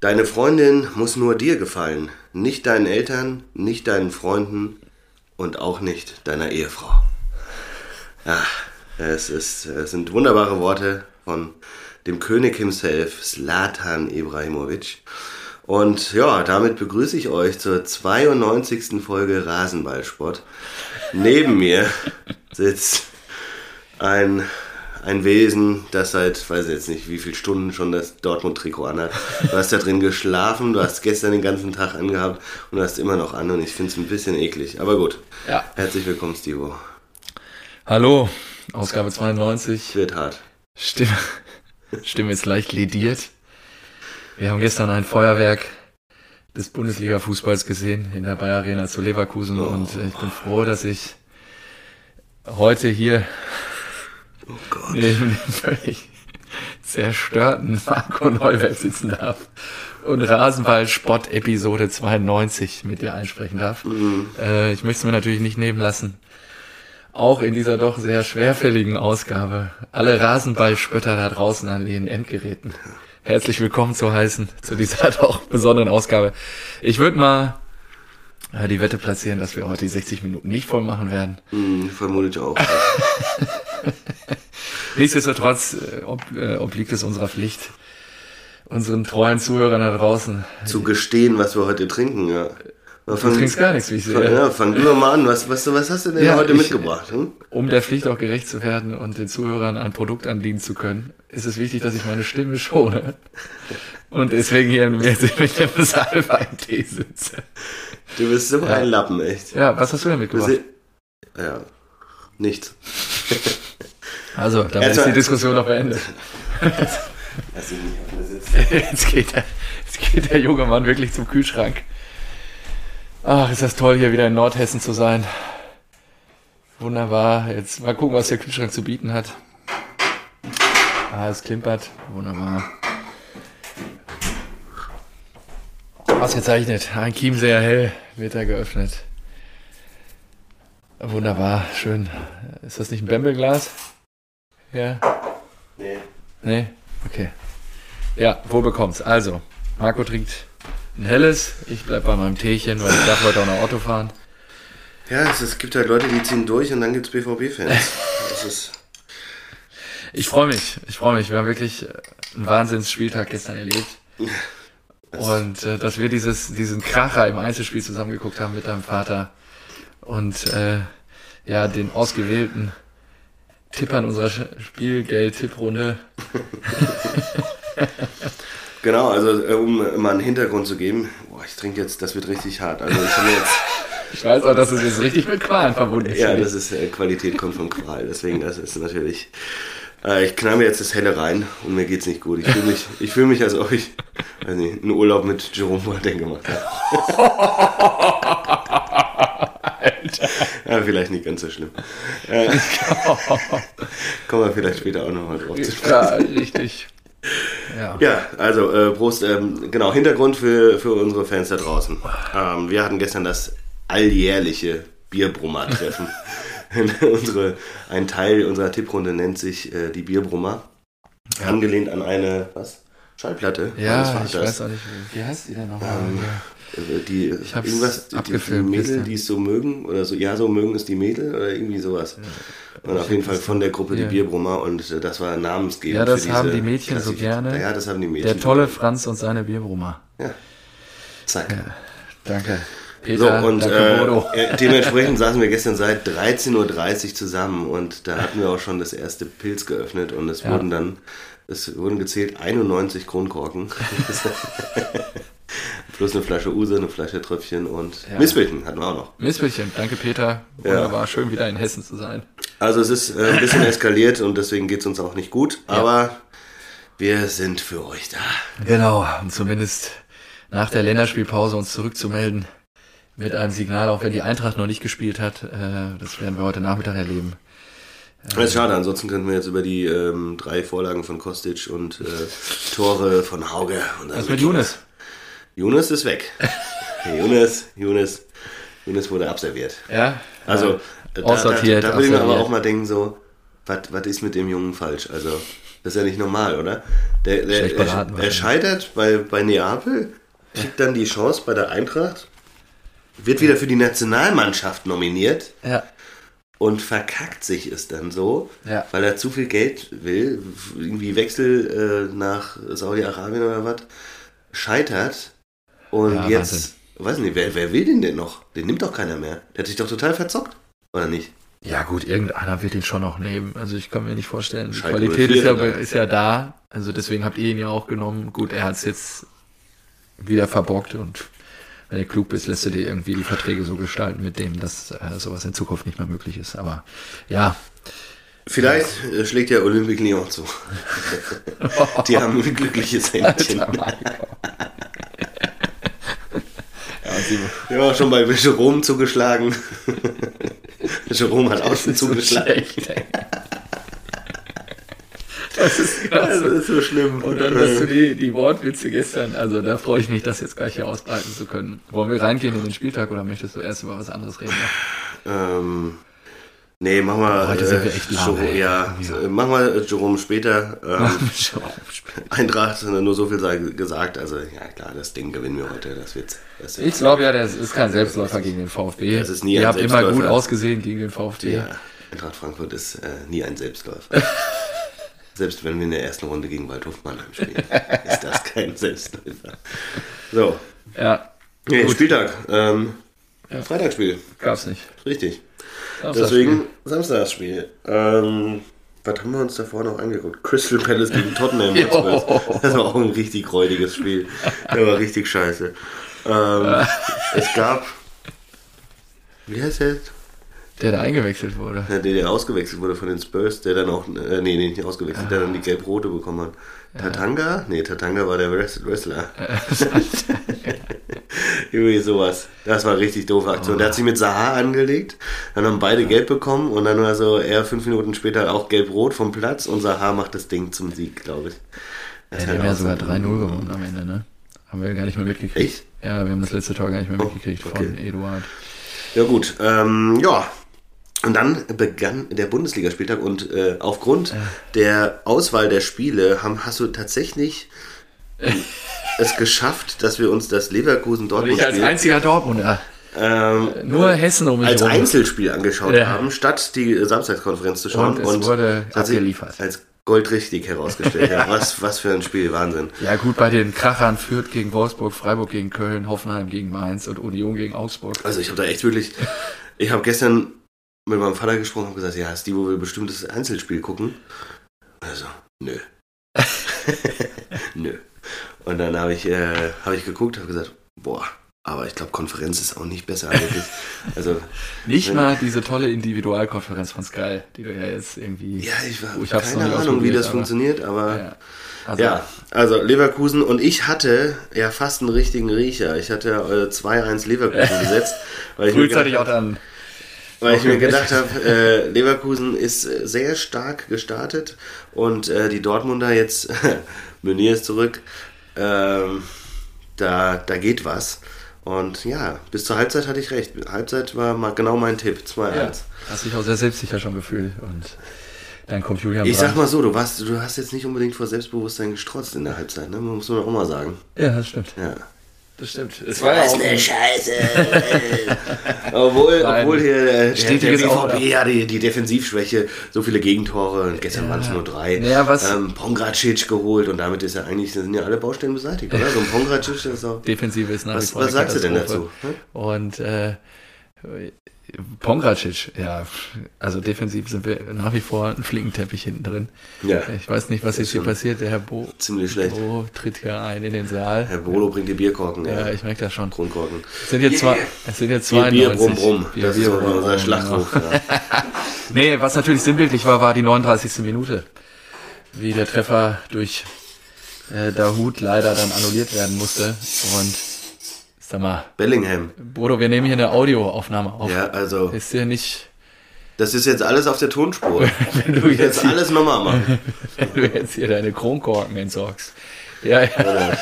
Deine Freundin muss nur dir gefallen, nicht deinen Eltern, nicht deinen Freunden und auch nicht deiner Ehefrau. Ja, es, ist, es sind wunderbare Worte von dem König himself, Slatan Ibrahimovic. Und ja, damit begrüße ich euch zur 92. Folge Rasenballsport. Neben mir sitzt ein ein Wesen, das seit, weiß ich jetzt nicht, wie viele Stunden schon das Dortmund-Trikot anhat. Du hast da drin geschlafen, du hast gestern den ganzen Tag angehabt und du hast immer noch an und ich finde es ein bisschen eklig. Aber gut. Ja. Herzlich willkommen, Stivo. Hallo, Ausgabe 92. Wird hart. Stimme, Stimme ist leicht lediert. Wir haben gestern ein Feuerwerk des Bundesliga-Fußballs gesehen in der Bayer Arena zu Leverkusen oh. und ich bin froh, dass ich heute hier Oh Gott. dem völlig zerstörten Marco Neuwerk sitzen darf und Rasenball-Spott-Episode 92 mit dir einsprechen darf. Mhm. Äh, ich möchte es mir natürlich nicht nehmen lassen, auch in dieser doch sehr schwerfälligen Ausgabe alle Rasenballspötter da draußen an den Endgeräten herzlich willkommen zu heißen, zu dieser doch besonderen Ausgabe. Ich würde mal äh, die Wette platzieren, dass wir heute die 60 Minuten nicht voll machen werden. Mhm, vermute ich auch. Nichtsdestotrotz äh, ob, äh, obliegt es unserer Pflicht, unseren treuen Zuhörern da draußen zu gestehen, was wir heute trinken. Ja. Du fang, trinkst gar nichts, wie ich sehe. Ja, fang du mal an. Was, was, was hast du denn ja, heute ich, mitgebracht? Hm? Um der Pflicht auch gerecht zu werden und den Zuhörern ein Produkt anbieten zu können, ist es wichtig, dass ich meine Stimme schone. Und deswegen hier mit dem Salbei-Tee sitze. Du bist so ja. ein Lappen, echt. Ja, was hast du denn mitgebracht? Ja, nichts. Also, damit ist die Diskussion noch beendet. jetzt, geht der, jetzt geht der junge Mann wirklich zum Kühlschrank. Ach, ist das toll, hier wieder in Nordhessen zu sein. Wunderbar. Jetzt mal gucken, was der Kühlschrank zu bieten hat. Ah, es klimpert. Wunderbar. Ausgezeichnet. Ein Chiemseer Hell wird da geöffnet. Wunderbar, schön. Ist das nicht ein Bembelglas? Ja. Nee. Nee? Okay. Ja, wo bekommt's? Also, Marco trinkt ein helles, ich bleib bei meinem Teechen, weil ich darf heute auch noch Auto fahren. Ja, es, es gibt halt Leute, die ziehen durch und dann gibt's BVB-Fans. ich freue mich, ich freue mich. Wir haben wirklich einen Wahnsinnsspieltag gestern erlebt. Und äh, dass wir dieses, diesen Kracher im Einzelspiel zusammengeguckt haben mit deinem Vater und äh, ja, den ausgewählten Tippern unserer Spielgeld-Tipprunde. genau, also äh, um mal einen Hintergrund zu geben, boah, ich trinke jetzt, das wird richtig hart. Also ich habe jetzt. Ich weiß auch, dass es jetzt richtig mit Qualen verbunden ist. Ja, das ist äh, Qualität kommt von Qual. Deswegen, das ist natürlich. Äh, ich knall mir jetzt das Helle rein und mir geht's nicht gut. Ich fühle mich, ich fühle mich, als ob ich, weiß nicht, einen Urlaub mit Jerome Boateng gemacht habe. Ja, vielleicht nicht ganz so schlimm. Äh, kommen wir vielleicht später auch nochmal drauf zu sprechen. Ja, richtig. Ja, ja also äh, Prost. Ähm, genau, Hintergrund für, für unsere Fans da draußen. Ähm, wir hatten gestern das alljährliche Bierbrummer-Treffen. unsere, ein Teil unserer Tipprunde nennt sich äh, die Bierbrummer. Ja. Angelehnt an eine, was? Schallplatte. Ja, ich weiß auch nicht, wie heißt die denn nochmal? Ähm, äh, die, ich hab's irgendwas, abgefilmt, die, die Mädel, die es so mögen, oder so, ja, so mögen es die Mädel, oder irgendwie sowas. Ja. Und auf jeden Fall von der Gruppe ja. die Bierbrummer und äh, das war namensgebend. Ja, das haben die Mädchen so gerne. Ja, das haben die Mädchen. Der tolle Franz und seine Bierbrummer. Ja. Zack. Ja. Danke. Peter, so, und äh, dementsprechend saßen wir gestern seit 13.30 Uhr zusammen und da hatten wir auch schon das erste Pilz geöffnet und es wurden dann, es wurden gezählt 91 Kronkorken. Plus eine Flasche Use, eine Flasche Tröpfchen und ja. Mispelchen hatten wir auch noch. Mispelchen, danke Peter. Wunderbar, ja. schön wieder in Hessen zu sein. Also es ist äh, ein bisschen eskaliert und deswegen geht es uns auch nicht gut, ja. aber wir sind für euch da. Genau, und zumindest nach der Länderspielpause uns zurückzumelden mit einem Signal, auch wenn die Eintracht noch nicht gespielt hat. Äh, das werden wir heute Nachmittag erleben. Das ist schade, ansonsten könnten wir jetzt über die ähm, drei Vorlagen von Kostic und äh, Tore von Hauge. Und Was mit Younes? Younes ist weg. Younes, Younes, Younes wurde abserviert. Ja. Also, da, da, da, da würde ich mir aber auch mal denken, so, was ist mit dem Jungen falsch? Also, Das ist ja nicht normal, oder? Der, der, beraten er, er scheitert bei, bei Neapel, kriegt dann die Chance bei der Eintracht, wird wieder für die Nationalmannschaft nominiert Ja. und verkackt sich es dann so, Ja. weil er zu viel Geld will, irgendwie Wechsel äh, nach Saudi-Arabien oder was, scheitert und Ja, jetzt, Wahnsinn. weiß nicht, wer, wer will den denn noch? Den nimmt doch keiner mehr. Der hat sich doch total verzockt, oder nicht? Ja gut, irgendeiner wird ihn schon noch nehmen. Also ich kann mir nicht vorstellen. Die Qualität 04 ist ja, oder? ist ja da. Also deswegen habt ihr ihn ja auch genommen. Gut, er hat es jetzt wieder verbockt und wenn du klug bist, lässt du dir irgendwie die Verträge so gestalten mit dem, dass äh, sowas in Zukunft nicht mehr möglich ist. Aber ja, Vielleicht äh, schlägt ja Olympique Lyon zu. Die haben ein glückliches Händchen. ja haben auch schon bei Jerome zugeschlagen. Jerome hat auch schon zugeschlagen. Das ist krass. Das ist so schlimm. Und dann hast du die, die Wortwitze gestern, also da freue ich mich, das jetzt gleich hier ausbreiten zu können. Wollen wir reingehen in den Spieltag oder möchtest du erst über was anderes reden? Ähm, nee, machen wir. Heute sind wir echt lahm, Jerome, ey. ja, Ja. äh, machen wir äh, Jerome später. Ähm. Eintracht, nur so viel sei- gesagt. Also, ja, klar, das Ding gewinnen wir heute. Das wird. Das wird Ich glaube ja, das ist kein Selbstläufer gegen den VfB. Das ist nie Ihr ein habt immer gut ausgesehen gegen den VfB. ja, Eintracht Frankfurt ist äh, nie ein Selbstläufer. Selbst wenn wir in der ersten Runde gegen Waldhof Mannheim spielen, ist das kein Selbstläufer. So, Ja, nee, Gut. Spieltag. Ähm, Ja. Freitagsspiel, gab's nicht. richtig. Deswegen Samstagsspiel. Ähm, was haben wir uns davor noch angeguckt? Crystal Palace gegen Tottenham. Das war auch ein richtig räudiges Spiel. Der war richtig scheiße. Ähm, es gab. Wie heißt der? jetzt? Der da eingewechselt wurde. Der, der ausgewechselt wurde von den Spurs, der dann auch. Äh, nee, nee, nicht ausgewechselt, der dann die gelb-rote bekommen hat. Tatanga? Nee, Tatanga war der Wrest- Wrestler. Irgendwie sowas. Das war richtig doofe Aktion. Der hat sich mit Saha angelegt, dann haben beide gelb bekommen und dann war so er fünf Minuten später auch gelb-rot vom Platz und Saha macht das Ding zum Sieg, glaube ich. Das Ja, die haben ja sogar so- 3-0 gewonnen am Ende, ne? Haben wir gar nicht mehr mitgekriegt. Echt? Ja, wir haben das letzte Tor gar nicht mehr Oh, mitgekriegt von okay. Eduard. Ja gut, ähm, ja. Und dann begann der Bundesligaspieltag und äh, aufgrund der Auswahl der Spiele haben, hast du tatsächlich es geschafft, dass wir uns das leverkusen Und dortmund ich als spiel einziger Dortmunder. ähm, Nur Hessen um mich als rum. Einzelspiel angeschaut Ja. haben, statt die äh, Samstagskonferenz zu schauen. Und es wurde hat sich abgeliefert. Als goldrichtig herausgestellt. ja, was, was für ein Spiel, Wahnsinn. Ja gut, bei den Krachern Fürth gegen Wolfsburg, Freiburg gegen Köln, Hoffenheim gegen Mainz und Union gegen Augsburg. Also ich habe da echt wirklich, ich habe gestern mit meinem Vater gesprochen und gesagt, ja, Stivo will bestimmt das Einzelspiel gucken. Also, nö. nö. Und dann habe ich, äh, hab ich geguckt, habe gesagt, boah, aber ich glaube, Konferenz ist auch nicht besser. Wirklich. Also, Nicht mal diese tolle Individualkonferenz von Sky, die du ja jetzt irgendwie... ja, ich, Oh, ich keine Ahnung, wie das aber- funktioniert, aber Ja. Also, Ja, also Leverkusen und ich hatte ja fast einen richtigen Riecher. Ich hatte äh, 2-1 Leverkusen gesetzt, weil ich frühzeitig auch dann... weil ich mir gedacht habe, äh, Leverkusen ist äh, sehr stark gestartet und äh, die Dortmunder jetzt, Meunier ist zurück, ähm, da, da geht was. Und ja, bis zur Halbzeit hatte ich recht. Halbzeit war mal genau mein Tipp, 2-1. Ja, hast dich auch sehr selbstsicher schon gefühlt und dann kommt Julian Ich sag mal so, du, warst, du hast jetzt nicht unbedingt vor Selbstbewusstsein gestrotzt in der Halbzeit, ne? muss man auch mal sagen. Ja, das stimmt. Ja. Das stimmt. Es war ja auch... Scheiße. obwohl, Nein. obwohl hier der, Stetiges der. BVB ja die, die Defensivschwäche, so viele Gegentore und gestern waren es nur drei. Ja, was- Ähm, Pongracic geholt und damit ist ja eigentlich, sind ja alle Baustellen beseitigt, oder? So ein Pongracic, das ist auch. Defensive ist nach Was- wie vor was eine sagst du denn dazu, hm? Und äh, Pongracic, ja, also defensiv sind wir nach wie vor ein Flickenteppich hinten drin. Ja. Ich weiß nicht, was jetzt hier passiert. Der Herr Bo, Ziemlich schlecht. Bo tritt hier ein in den Saal. Herr Bolo bringt die Bierkorken, ja. Ja, ich merke das schon. Grundkorken. Es sind jetzt zwei, es sind jetzt Bier, 92. Bier, brumm, brumm. Bier, das Bier, ist so brumm, unser brumm, Schlachtruf. genau. Ja. Nee, was natürlich sinnbildlich war, war die 39. Minute. Wie der Treffer durch äh, Dahut leider dann annulliert werden musste. Und sag mal, Bellingham. Bodo, wir nehmen hier eine Audioaufnahme auf. Ja, also, Ist dir nicht, das ist jetzt alles auf der Tonspur. wenn du Jetzt jetzt, hier, alles nochmal machen. wenn du jetzt hier deine Kronkorken entsorgst. Ja, ja.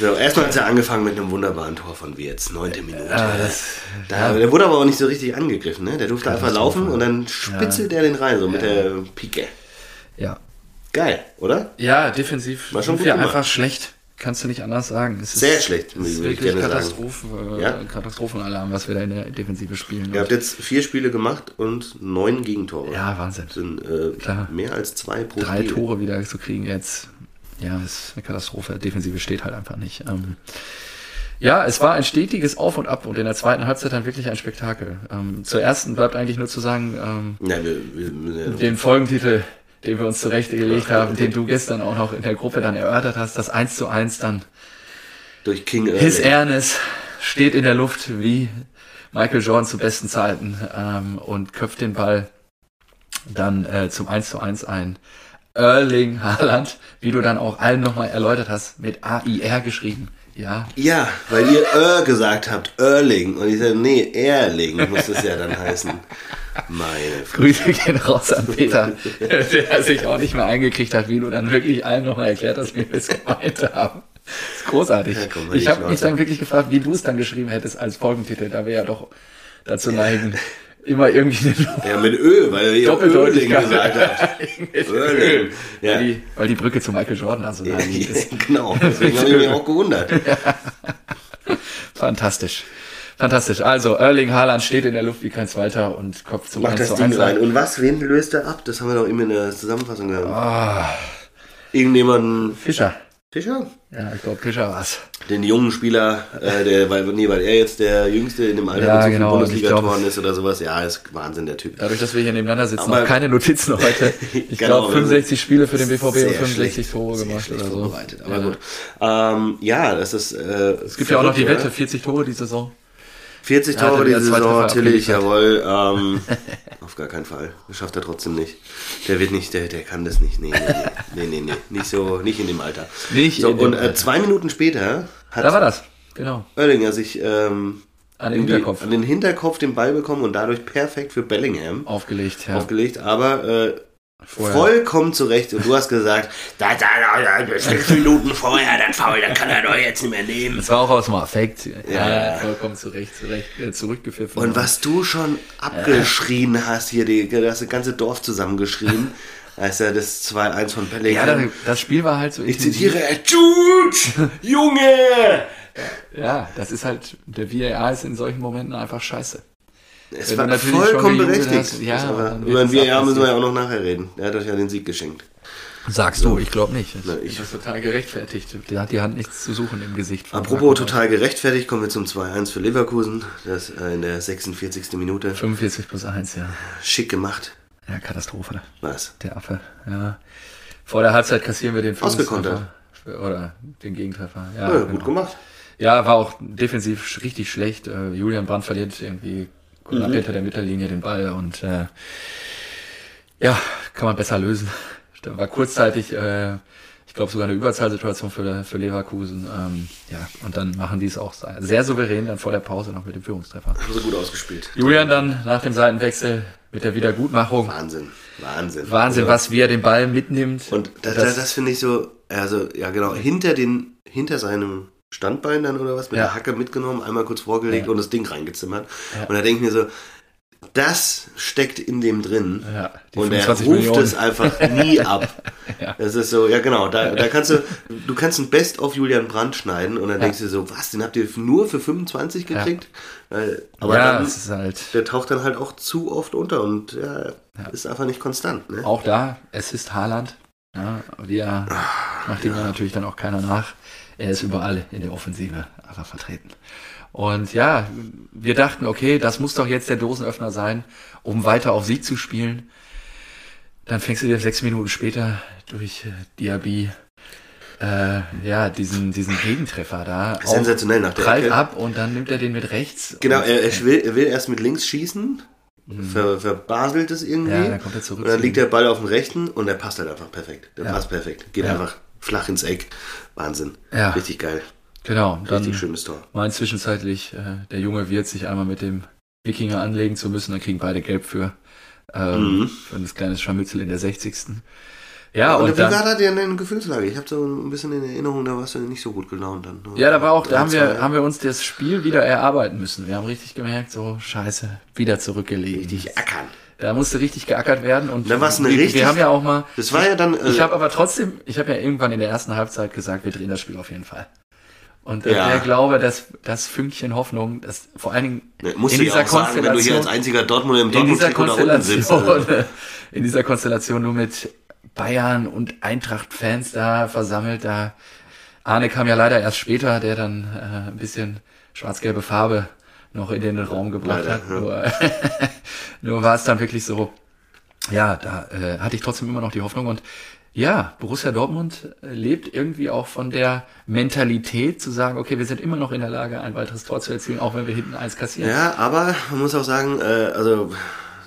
So, erstmal hat es ja angefangen mit einem wunderbaren Tor von Wirtz, neunte Minute. Ja, das, da, Der wurde aber auch nicht so richtig angegriffen, ne? Der durfte einfach laufen und dann spitzelt er den rein, so mit der Pike. Ja. Geil, oder? Ja, defensiv War schon gut gemacht. einfach schlecht. Kannst du nicht anders sagen. Es ist, Sehr schlecht, Es ist wirklich. Katastrophe, äh, Ja? Katastrophenalarm, was wir da in der Defensive spielen. Ihr habt jetzt vier Spiele gemacht und neun Gegentore. ja, Wahnsinn. Das sind äh, Klar. mehr als zwei pro Drei Spiel. Tore wieder zu kriegen jetzt. Ja, ist eine Katastrophe. Defensive steht halt einfach nicht. Ähm, ja, es war ein stetiges Auf und Ab und in der zweiten Halbzeit dann wirklich ein Spektakel. Ähm, zur ersten bleibt eigentlich nur zu sagen, ähm, Ja, wir, wir, wir, den Folgentitel, den wir uns zurechtgelegt haben, den du gestern auch noch in der Gruppe dann erörtert hast, das 1 zu 1 dann durch King His. Ernest steht in der Luft wie Michael Jordan zu besten Zeiten ähm, und köpft den Ball dann äh, zum 1 zu 1 ein. Erling Haaland, wie du dann auch allen nochmal erläutert hast, mit A-I-R geschrieben. Ja, Ja, weil ihr Ör gesagt habt, Erling. Und ich sage, nee, Erling muss es ja dann heißen. Meine. Grüße gehen raus an Peter, der sich auch nicht mehr eingekriegt hat, wie du dann wirklich allen nochmal erklärt hast, wie wir es gemeint haben. Das ist großartig. Ja, komm, ich habe mich dann wirklich gefragt, wie du es dann geschrieben hättest als Folgentitel, da wir ja doch dazu neigen, immer irgendwie eine Ja, mit Ö, weil ihr Erling Doppeldeutigkeit gesagt habt. Erling. Ja. Weil, die, weil die Brücke zu Michael Jordan da so liegt. Ist genau, deswegen habe ich mich auch gewundert. fantastisch. Fantastisch. Also, Erling Haaland steht in der Luft wie kein Zweiter und Kopf zum Mach 1 das zu Ding 1 rein. Und was, wen löst er ab? Das haben wir doch eben in der Zusammenfassung gehabt. Ah, Irgendjemanden, Fischer. Fischer? Ja, ich glaube, Fischer war's. Den jungen Spieler, äh, der, weil, nee, weil er jetzt der Jüngste in dem Alter Ja, so genau, Bundesliga-Toren ich glaub- ist oder sowas. Ja, ist Wahnsinn, der Typ. Dadurch, dass wir hier nebeneinander sitzen, Aber- noch keine Notizen heute. Ich Genau, glaube, 65 Spiele für den BVB und Sehr 65 schlecht, Tore gemacht oder so. vorbereitet. Aber ja. gut. Ähm, ja, das ist. Äh, Es gibt ja auch noch die Wette, 40 Tore die Saison. 40 Ja, Tore die Saison, abgeliefert. jawohl. Ähm, auf gar keinen Fall. Das schafft er trotzdem nicht. Der wird nicht, der, der kann das nicht. Nee, nee, nee, nee, nee. Nicht so, nicht in dem Alter. Nicht so, in dem und äh, zwei Minuten später hat Da war das. Genau. Oerlinger sich ähm, An den Hinterkopf an den Hinterkopf den Ball bekommen und dadurch perfekt für Bellingham aufgelegt. Ja. aufgelegt, aber äh, Vorher. vollkommen zurecht. Und du hast gesagt, da, da, da, da, fünf Minuten vorher, dann faul, dann kann er doch jetzt nicht mehr nehmen. Das war auch aus dem Affekt. Ja, Ja. vollkommen zurecht, zurecht äh, zurückgepfiffen. Und was du schon abgeschrien hast hier, die, das ganze Dorf zusammengeschrien, als er das 2-1 von Ja, Bellingham. das, das Spiel war halt so ich intensiv. zitiere, Jude, Junge! Ja, das ist halt, der VAR ist in solchen Momenten einfach scheiße. Es Wenn war vollkommen berechtigt. hast, ja, Das aber, über den es VAR müssen wir ja auch noch nachher reden. Er hat euch ja den Sieg geschenkt. Sagst du, ich glaube nicht. Na, Ich das total gerechtfertigt. Der hat die Hand nichts zu suchen im Gesicht. Apropos Marco. total gerechtfertigt, kommen wir zum 2-1 für Leverkusen. Das äh, in der 46. Minute. 45 plus 1, ja. Schick gemacht. Ja, Katastrophe. Was? Der Affe, ja. Vor der Halbzeit kassieren wir den Ausgekontert. Oder den Gegentreffer. Ja, Ja, genau. gut gemacht. Ja, war auch defensiv richtig schlecht. Äh, Julian Brandt verliert irgendwie knapp hinter der Mittellinie den Ball und äh, ja, kann man besser lösen. Da war kurzzeitig, äh, ich glaube sogar eine Überzahlsituation für, für Leverkusen. Ähm, ja, und dann machen die es auch sehr souverän dann vor der Pause noch mit dem Führungstreffer. Haben sie gut ausgespielt. Julian dann nach dem Seitenwechsel mit der Wiedergutmachung. Wahnsinn. Wahnsinn. Wahnsinn, Also, was wie er den Ball mitnimmt. Und das, das, das finde ich so, also, ja genau, hinter den, hinter seinem Standbein dann oder was, mit Ja. der Hacke mitgenommen, einmal kurz vorgelegt Ja. und das Ding reingezimmert. Ja. Und da denke ich mir so, das steckt in dem drin. Und er 25 ruft Millionen. es einfach nie ab. Ja. Das ist so, ja genau, da, da kannst du, du kannst ein Best auf Julian Brandt schneiden und dann denkst du so, was, den habt ihr nur für 25 gekriegt? Aber ja, dann, halt der taucht dann halt auch zu oft unter und ja, ist einfach nicht konstant. Ne? auch da, es ist Haaland. Ja, wir macht ihm ja natürlich dann auch keiner nach. Er ist überall in der Offensive einfach vertreten. Und ja, wir dachten, okay, das muss doch jetzt der Dosenöffner sein, um weiter auf Sieg zu spielen. Dann fängst du dir sechs Minuten später durch äh, Diaby äh, ja, diesen, diesen Gegentreffer da. Sensationell nach der prallt Ecke. ab und dann nimmt er den mit rechts. Genau, er, er, will, er will erst mit links schießen, ver, verbaselt es irgendwie. Mhm. Ja, dann kommt er zurück Und dann liegt der Ball auf dem rechten und der passt halt einfach perfekt. Der Ja. passt perfekt. Geht Ja. einfach flach ins Eck. Wahnsinn. Ja. Richtig geil. Genau, dann Richtig schönes Tor. meint zwischenzeitlich äh, der Junge wird sich einmal mit dem Wikinger anlegen zu müssen, dann kriegen beide gelb für, ähm, Mhm. für ein kleines Scharmützel in der 60. Ja, und, und, wie dann, war da deine Gefühlslage? Ich habe so ein bisschen in Erinnerung, da warst du nicht so gut gelaunt dann. ne? ja, da war auch, da haben wir, haben wir uns das Spiel wieder erarbeiten müssen. Wir haben richtig gemerkt, so, scheiße, wieder zurückgelegt. Richtig ackern. Da musste richtig geackert werden und war's eine wir, richtig- wir haben ja auch mal, Das war ja dann. Äh, ich habe aber trotzdem, ich habe ja irgendwann in der ersten Halbzeit gesagt, wir drehen das Spiel auf jeden Fall. Und äh, Ja. der Glaube, dass das Fünkchen Hoffnung, dass vor allen Dingen ne, in dieser auch sagen, wenn du hier als Konstellation, einziger Dortmunder im in dieser Dortmund-Trikot da unten sitzt. Konstellation, Also, in dieser Konstellation nur mit Bayern und Eintracht-Fans da versammelt, da Arne kam ja leider erst später, der dann äh, ein bisschen schwarz-gelbe Farbe noch in den Raum gebracht Leider, hat. ja. Nur, nur war es dann wirklich so, ja, da äh, hatte ich trotzdem immer noch die Hoffnung und ja, Borussia Dortmund äh, lebt irgendwie auch von der Mentalität zu sagen, okay, wir sind immer noch in der Lage, ein weiteres Tor zu erzielen, auch wenn wir hinten eins kassieren. ja, aber man muss auch sagen, äh, also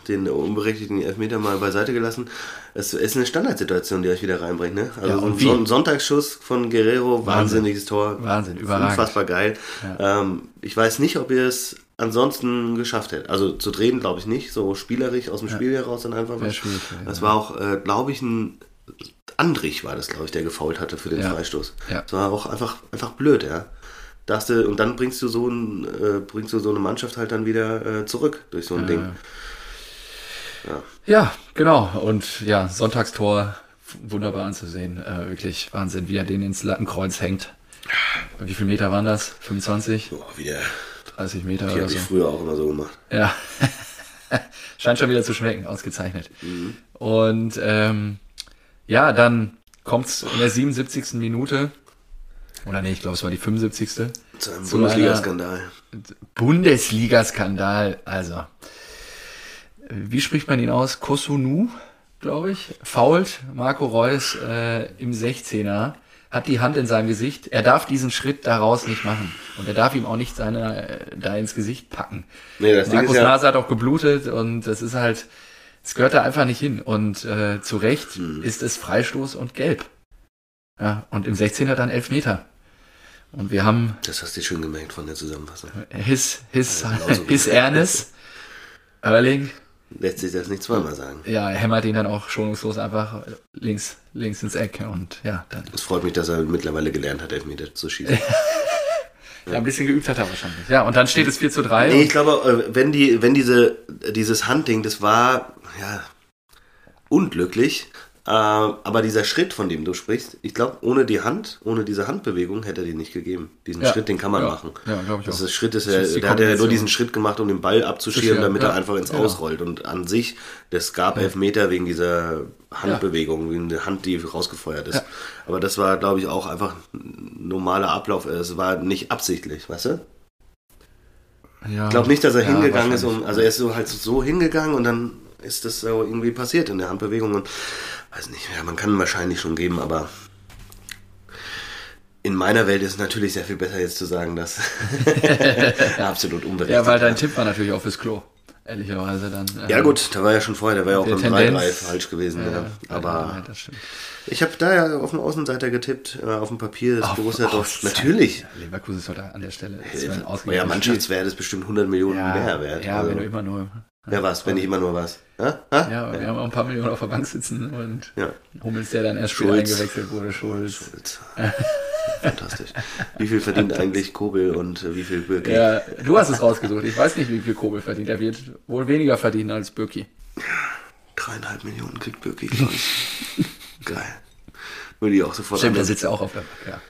den unberechtigten Elfmeter mal beiseite gelassen. Es ist eine Standardsituation, die euch wieder reinbringt. Ne? Also Ja, so ein? Son Sonntagsschuss von Guerrero, wahnsinniges Tor. Wahnsinn, überragend. Unfassbar geil. Ähm, ich weiß nicht, ob ihr es ansonsten geschafft hättet. Also zu drehen, glaube ich nicht. So spielerisch aus dem Spiel heraus dann einfach. Gewesen, Das war auch, äh, glaube ich, ein Andrich war das, glaube ich, der gefault hatte für den Ja. Freistoß. Ja. Das war auch einfach, einfach blöd, ja. Und dann bringst du so ein, äh, bringst du so eine Mannschaft halt dann wieder äh, zurück durch so ein Ding. Ja, genau. Und ja, Sonntagstor, wunderbar anzusehen. Äh, wirklich Wahnsinn, wie er den ins Lattenkreuz hängt. Wie viele Meter waren das? 25, Boah, wie der, 30 Meter die oder so? ich früher auch immer so gemacht. Ja. Scheint schon wieder zu schmecken, ausgezeichnet. Und ähm, ja, dann kommt's in der 77. Minute. Oder nee, ich glaube, es war die 75. Zu einem Bundesliga-Skandal. Bundesliga-Skandal. Also, wie spricht man ihn aus? Kosunu, glaube ich, fault Marco Reus äh, im 16er, hat die Hand in seinem Gesicht. Er darf diesen Schritt daraus nicht machen. Und er darf ihm auch nicht seine äh, da ins Gesicht packen. Nee, das Markus ja- Nase hat auch geblutet und das ist halt, es gehört da einfach nicht hin. Und äh, zu Recht Hm. ist es Freistoß und Gelb. Ja, und im 16er dann elf Meter. Und wir haben Das hast du schön gemerkt von der Zusammenfassung. his, his, genauso his. Ernest, Erling, Lässt sich das nicht zweimal sagen. ja, er hämmert ihn dann auch schonungslos einfach links, links ins Eck und ja, dann. Es freut mich, dass er mittlerweile gelernt hat, Elfmeter zu schießen. Ja, ein bisschen geübt hat er wahrscheinlich. Ja, und dann steht es 4 zu 3. Nee, ich glaube, äh, wenn die, wenn diese, dieses Hunting, das war, ja, unglücklich. Äh, aber dieser Schritt, von dem du sprichst, ich glaube, ohne die Hand, ohne diese Handbewegung hätte er den nicht gegeben. Diesen Ja. Schritt, den kann man Ja. machen. Ja, glaub ich das auch. ist Schritt ist Das ja, ist der hat ja nur diesen Schritt gemacht, um den Ball Abzuschirmen, damit ja. er einfach ins Genau. Ausrollt. Und an sich, das gab Elfmeter wegen dieser Handbewegung, wegen der Hand, die rausgefeuert ist. Aber das war, glaube ich, auch einfach ein normaler Ablauf. Es war nicht absichtlich, weißt du? ja, Ich glaube nicht, dass er hingegangen ist, um, also er ist so halt so hingegangen und dann ist das so irgendwie passiert in der Handbewegung und weiß nicht, ja, man kann wahrscheinlich schon geben, aber in meiner Welt ist es natürlich sehr viel besser jetzt zu sagen, dass absolut unberechtigt. Ja, weil dein. Tipp war natürlich auch fürs Klo. Ehrlicherweise dann. äh, ja gut, da war ja schon vorher, der war ja auch beim Tendenz- 3-3 falsch gewesen. Ja, Ja, ja, Aber das stimmt. ich habe da ja auf dem Außenseiter getippt, äh, auf dem Papier ist Auf- Borussia. Zeit. Natürlich. Ja, Leverkusen ist heute an der Stelle. Das Euer Mannschaftswert ist bestimmt 100 Millionen Spiel. mehr ja, wert. Ja, also. wenn du immer nur. ja, was, wenn ich immer nur was. Ja, ha? Ja, wir haben auch ein paar Millionen auf der Bank sitzen und Ja. Hummels, der dann erst Schulz. eingewechselt wurde, Schulz. Schulz. Fantastisch. Wie viel verdient eigentlich Kobel und äh, wie viel Birki? Ja, du hast es rausgesucht. Ich weiß nicht, wie viel Kobel verdient. Er wird wohl weniger verdienen als Birki. Dreieinhalb Millionen kriegt Birki, glaube ich. Geil. Würde ich auch sofort Stimmt, der sitzt ja auch auf der Bank,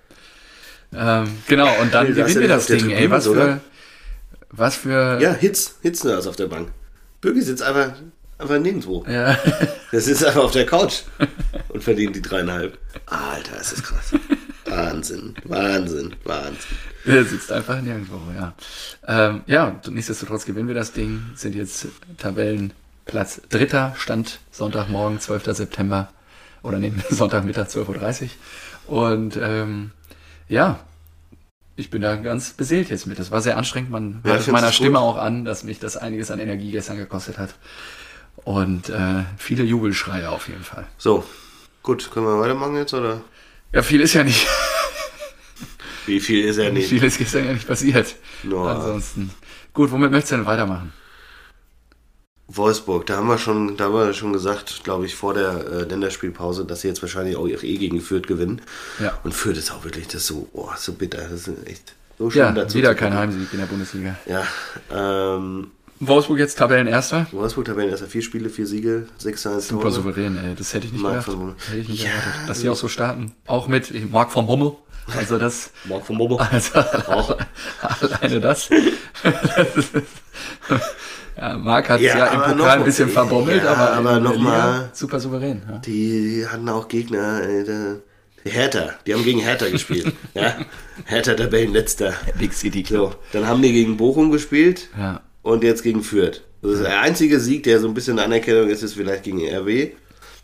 ja. Ähm, genau, und dann Nee, gewinnen wir das Ding, ey. Tribüne, Was für, was für, Ja, Hitz. Hitz ist auf der Bank. Birki sitzt einfach, einfach nirgendwo. ja. Der sitzt einfach auf der Couch und verdient die dreieinhalb. Alter, ist das krass. Wahnsinn, Wahnsinn, Wahnsinn. Der sitzt einfach nirgendwo, ja. Ähm, ja, und nichtsdestotrotz gewinnen wir das Ding, sind jetzt Tabellenplatz dritter, Stand Sonntagmorgen, 12. September oder nee, Sonntagmittag 12.30 Uhr. Und ähm, ja, ich bin da ganz beseelt jetzt mit. Das war sehr anstrengend. Man Ja, hört es meiner Stimme gut. auch an, dass mich das einiges an Energie gestern gekostet hat. Und äh, viele Jubelschreie auf jeden Fall. So, gut, können wir weitermachen jetzt, oder? Ja, viel ist ja nicht, Wie viel ist er nicht? viel ist gestern ja nicht passiert. No. Ansonsten. Gut, womit möchtest du denn weitermachen? Wolfsburg, da haben wir schon, da haben wir schon gesagt, glaube ich, vor der äh, Länderspielpause, dass sie jetzt wahrscheinlich auch eh gegen Fürth gewinnen. Ja. Und Fürth ist auch wirklich das so, oh, so bitter. Das ist echt so schön Ja, dazu wieder kein. Heimsieg in der Bundesliga. Ja, ähm, Wolfsburg jetzt Tabellenerster. Wolfsburg Tabellen erst vier Spiele, vier Siege, sechs Tore. Super souverän, ey. Das hätte ich nicht Marc gedacht. Hätte ich nicht Ja, erwartet. Dass sie auch so starten. Auch mit Marc von Bommel. Also das, Marc von Bommel. also Auch. alleine das. das ist, ja, Marc hat Ja, ja, im Pokal noch- ein bisschen verbommelt, ja, aber, aber in noch der Liga mal- super souverän. Ja. Die, hatten auch Gegner, äh, Hertha, die haben gegen Hertha gespielt. ja? Hertha Tabellenletzter. Big City So, dann haben die gegen Bochum gespielt Ja. und jetzt gegen Fürth. Das ist der einzige Sieg, der so ein bisschen Anerkennung ist, ist vielleicht gegen RW.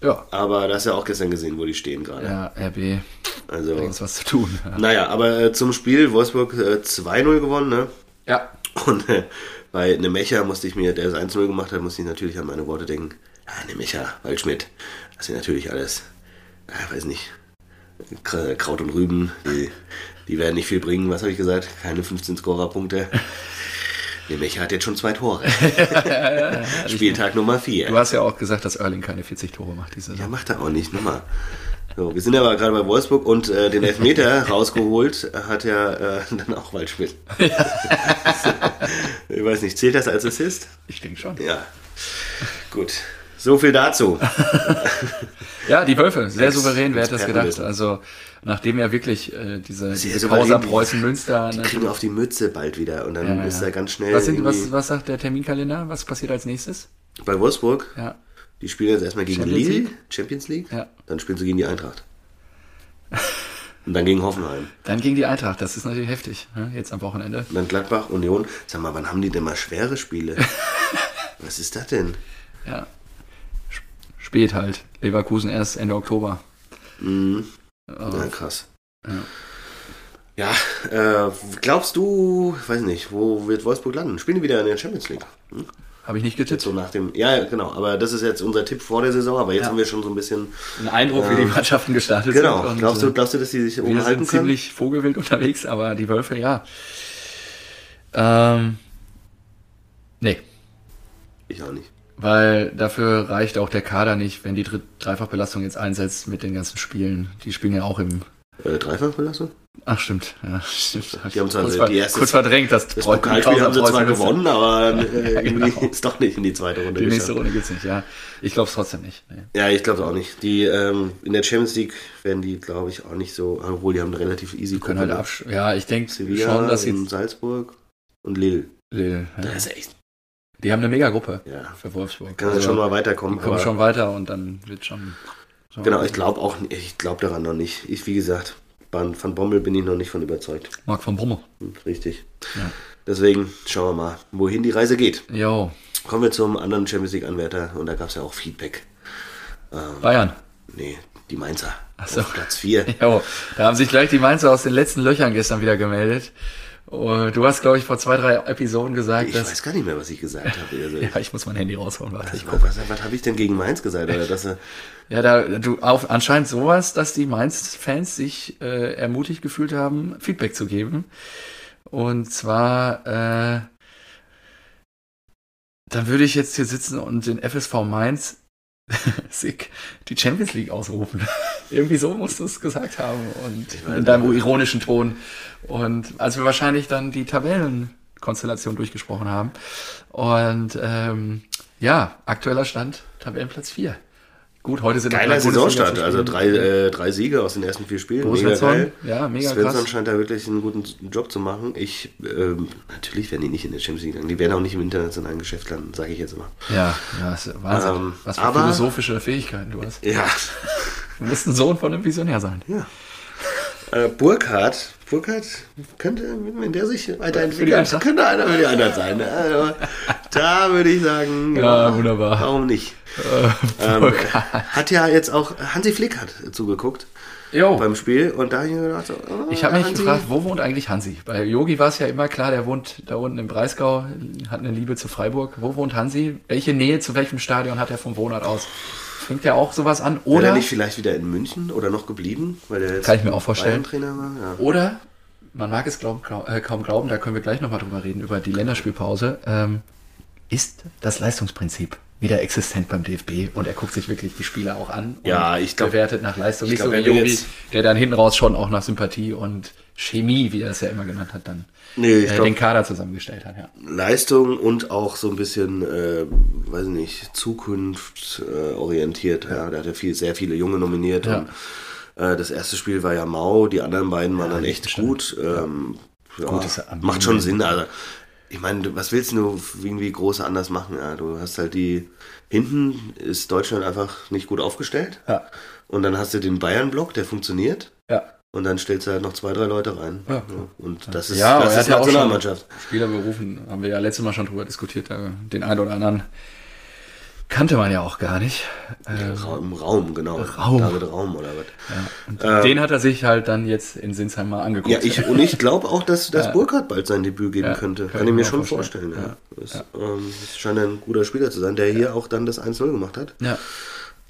Ja. Aber das hast ja auch gestern gesehen, wo die stehen gerade. Ja, RB, Also, ist was zu tun. Ja. naja, aber äh, zum Spiel, Wolfsburg äh, 2-0 gewonnen, ne? ja. Und äh, bei Nemecha musste ich mir, der das 1-0 gemacht hat, musste ich natürlich an meine Worte denken. Ja, Nemecha, Waldschmidt, das sind natürlich alles, ja, weiß nicht, Kra- Kraut und Rüben, die, die werden nicht viel bringen, was habe ich gesagt? Keine 15 Scorerpunkte. Nemecha hat jetzt schon zwei Tore. Spieltag Nummer 4. Du hast ja auch gesagt, dass Erling keine 40 Tore macht diese Ja, Saison. macht er auch nicht, nochmal. So, wir sind aber gerade bei Wolfsburg und äh, den Elfmeter rausgeholt hat ja äh, dann auch Waldschmidt. ich weiß nicht, zählt das als Assist? Ich denke schon. Ja. Gut. So viel dazu. Ja, die Wölfe, sehr souverän, wer hätte das gedacht. Also, nachdem ja wirklich äh, diese, Sehr diese. Causa Preußen-Münster... Die ne, kriegen auf die Mütze bald wieder und dann ja, ist ja. er ganz schnell Was, sind, was, was sagt der Terminkalender? Was passiert als nächstes? bei Wolfsburg. Ja, Die spielen jetzt erstmal gegen Champions Lille, League? Champions League. Ja. Dann spielen sie gegen die Eintracht. Und dann gegen Hoffenheim. dann gegen die Eintracht. Das ist natürlich heftig, ne? jetzt am Wochenende. Und dann Gladbach, Union. Sag mal, wann haben die denn mal schwere Spiele? Was ist das denn? Ja. Sp- Spät halt. Leverkusen erst Ende Oktober. Mhm. Ja, krass. Ja. Ja, äh, glaubst du, weiß nicht, wo wird Wolfsburg landen? Spielen die wieder in der Champions League? Hm? Habe ich nicht Jetzt getippt. so nach dem, ja, genau, aber das ist jetzt unser Tipp vor der Saison, aber jetzt Ja. haben wir schon so ein bisschen, Ein Eindruck, wie die Mannschaften gestartet genau, sind. und, glaubst du, äh, glaubst du, dass die sich oben Wir halten sind können? ziemlich vogelwild unterwegs, aber die Wölfe, ja. Ähm, nee, Ich auch nicht. Weil dafür reicht auch der Kader nicht, wenn die Dre- Dreifachbelastung jetzt einsetzt mit den ganzen Spielen. Die spielen ja auch im. Äh, Dreifachbelastung? Ach, stimmt. Ja, stimmt. Die haben zwar kurz, die erste- kurz verdrängt, das, Das Pokalspiel haben sie zwar gewonnen, aber äh, Ja, irgendwie genau. ist doch nicht in die zweite Runde Die nächste. Runde geht's nicht, ja. Ich glaube es trotzdem nicht. Nee. Ja, ich glaube auch nicht. Die ähm, in der Champions League werden die, glaube ich, auch nicht so, obwohl die haben eine relativ easy Können halt absch ja, ich denke schon, dass sie. Salzburg und Lille. Lille, ja. Das ist echt, Die haben eine Mega-Gruppe ja. für Wolfsburg. Kann Also, schon mal die weiterkommen. kommen aber- schon weiter und dann wird schon. so- Genau, ich glaube auch, ich glaube daran noch nicht. Ich, wie gesagt, Van, Van Bommel bin ich noch nicht von überzeugt. Marc von Brummel. Hm, Richtig. Ja. Deswegen schauen wir mal, wohin die Reise geht. Jo, Kommen wir zum anderen Champions League Anwärter und da gab es ja auch Feedback. Bayern. Nee, die Mainzer. Ach so. Platz 4. Jo, da haben sich gleich die Mainzer aus den letzten Löchern gestern wieder gemeldet. Du hast, glaube ich, vor zwei, drei Episoden gesagt, Ich dass. weiß gar nicht mehr, was ich gesagt habe. Also, Ja, ich muss mein Handy rausholen, warte. Ich was guck. was, was habe ich denn gegen Mainz gesagt? Oder dass, er- Ja, da, du, auf, anscheinend sowas, dass die Mainz-Fans sich äh, ermutigt gefühlt haben, Feedback zu geben. Und zwar, äh, dann würde ich jetzt hier sitzen und den FSV Mainz sick, die Champions League ausrufen. Irgendwie so musst du es gesagt haben und in deinem ironischen Ton. Und als wir wahrscheinlich dann die Tabellenkonstellation durchgesprochen haben. Und ähm, ja, aktueller Stand, Tabellenplatz 4. Gut, heute sind geiler Saisonstart. Also drei, äh, drei Siege aus den ersten vier Spielen. Mega geil. Ja, mega Svensson krass. scheint da wirklich einen guten Job zu machen. Ich, ähm, natürlich werden die nicht in der Champions League landen. Die werden auch nicht im internationalen Geschäft landen, sage ich jetzt immer. Ja, ja, ist Wahnsinn. Ähm, Was für aber- philosophische Fähigkeiten du hast. Ja. Du musst ein Sohn von einem Visionär sein. ja. Äh, Burkhardt, Burkhardt könnte, wenn der sich weiterentwickelt, Eintracht? könnte einer für die Eintracht sein. Also, da würde ich sagen, Ja, wunderbar. Warum nicht? Ähm, hat ja jetzt auch Hansi Flick hat zugeguckt Jo, beim Spiel und da habe ich mir gedacht, so, oh, ich habe mich Hansi, gefragt, wo wohnt eigentlich Hansi? Bei Yogi war es ja immer klar, der wohnt da unten im Breisgau, hat eine Liebe zu Freiburg. Wo wohnt Hansi? Welche Nähe zu welchem Stadion hat er vom Wohnort aus? Fängt er auch sowas an? Wäre Oder, er nicht vielleicht wieder in München oder noch geblieben, weil der jetzt Kann ich mir auch vorstellen. Bayern-Trainer war? Ja. oder, man mag es glauben, glaub, äh, kaum glauben, da können wir gleich nochmal drüber reden, über die Länderspielpause. Ähm, ist das Leistungsprinzip wieder existent beim DFB und er guckt sich wirklich die Spieler auch an Ja, und ich glaub- bewertet nach Leistung. Nicht glaub, so wie Jogi, der dann hinten raus schon auch nach Sympathie und Chemie, wie er es ja immer genannt hat, dann Nee, äh, glaub- den Kader zusammengestellt hat. Ja. Leistung und auch so ein bisschen, äh, weiß ich nicht, zukunftsorientiert. Äh, orientiert. ja. der hat ja viel, sehr viele Junge nominiert. Ja. Und, äh, das erste Spiel war ja Mau, die anderen beiden waren dann echt stimmt. gut. Ähm, ja, Anliegen. macht schon Sinn. Also, ich meine, was willst du irgendwie groß anders machen? Ja, du hast halt die, hinten ist Deutschland einfach nicht gut aufgestellt. Ja. Und dann hast du den Bayern-Block, der funktioniert. Ja. Und dann stellst du halt noch zwei, drei Leute rein. Ja. Und das ist, Ja, das ist ja auch schon Nationalmannschaft. Spieler berufen, haben wir ja letztes Mal schon drüber diskutiert. da Den einen oder anderen kannte man ja auch gar nicht. Äh, Ra- Im Raum, genau. Raum. David Raum oder was. und den hat er sich halt dann jetzt in Sinsheim mal angeguckt. Ja, ich, und ich glaube auch, dass, dass Burkhardt bald sein Debüt geben Ja, könnte. kann Kann, ich mir schon vorstellen. vorstellen. Ja. Das, ähm, das scheint ein guter Spieler zu sein, der hier auch dann das 1-0 gemacht hat. ja,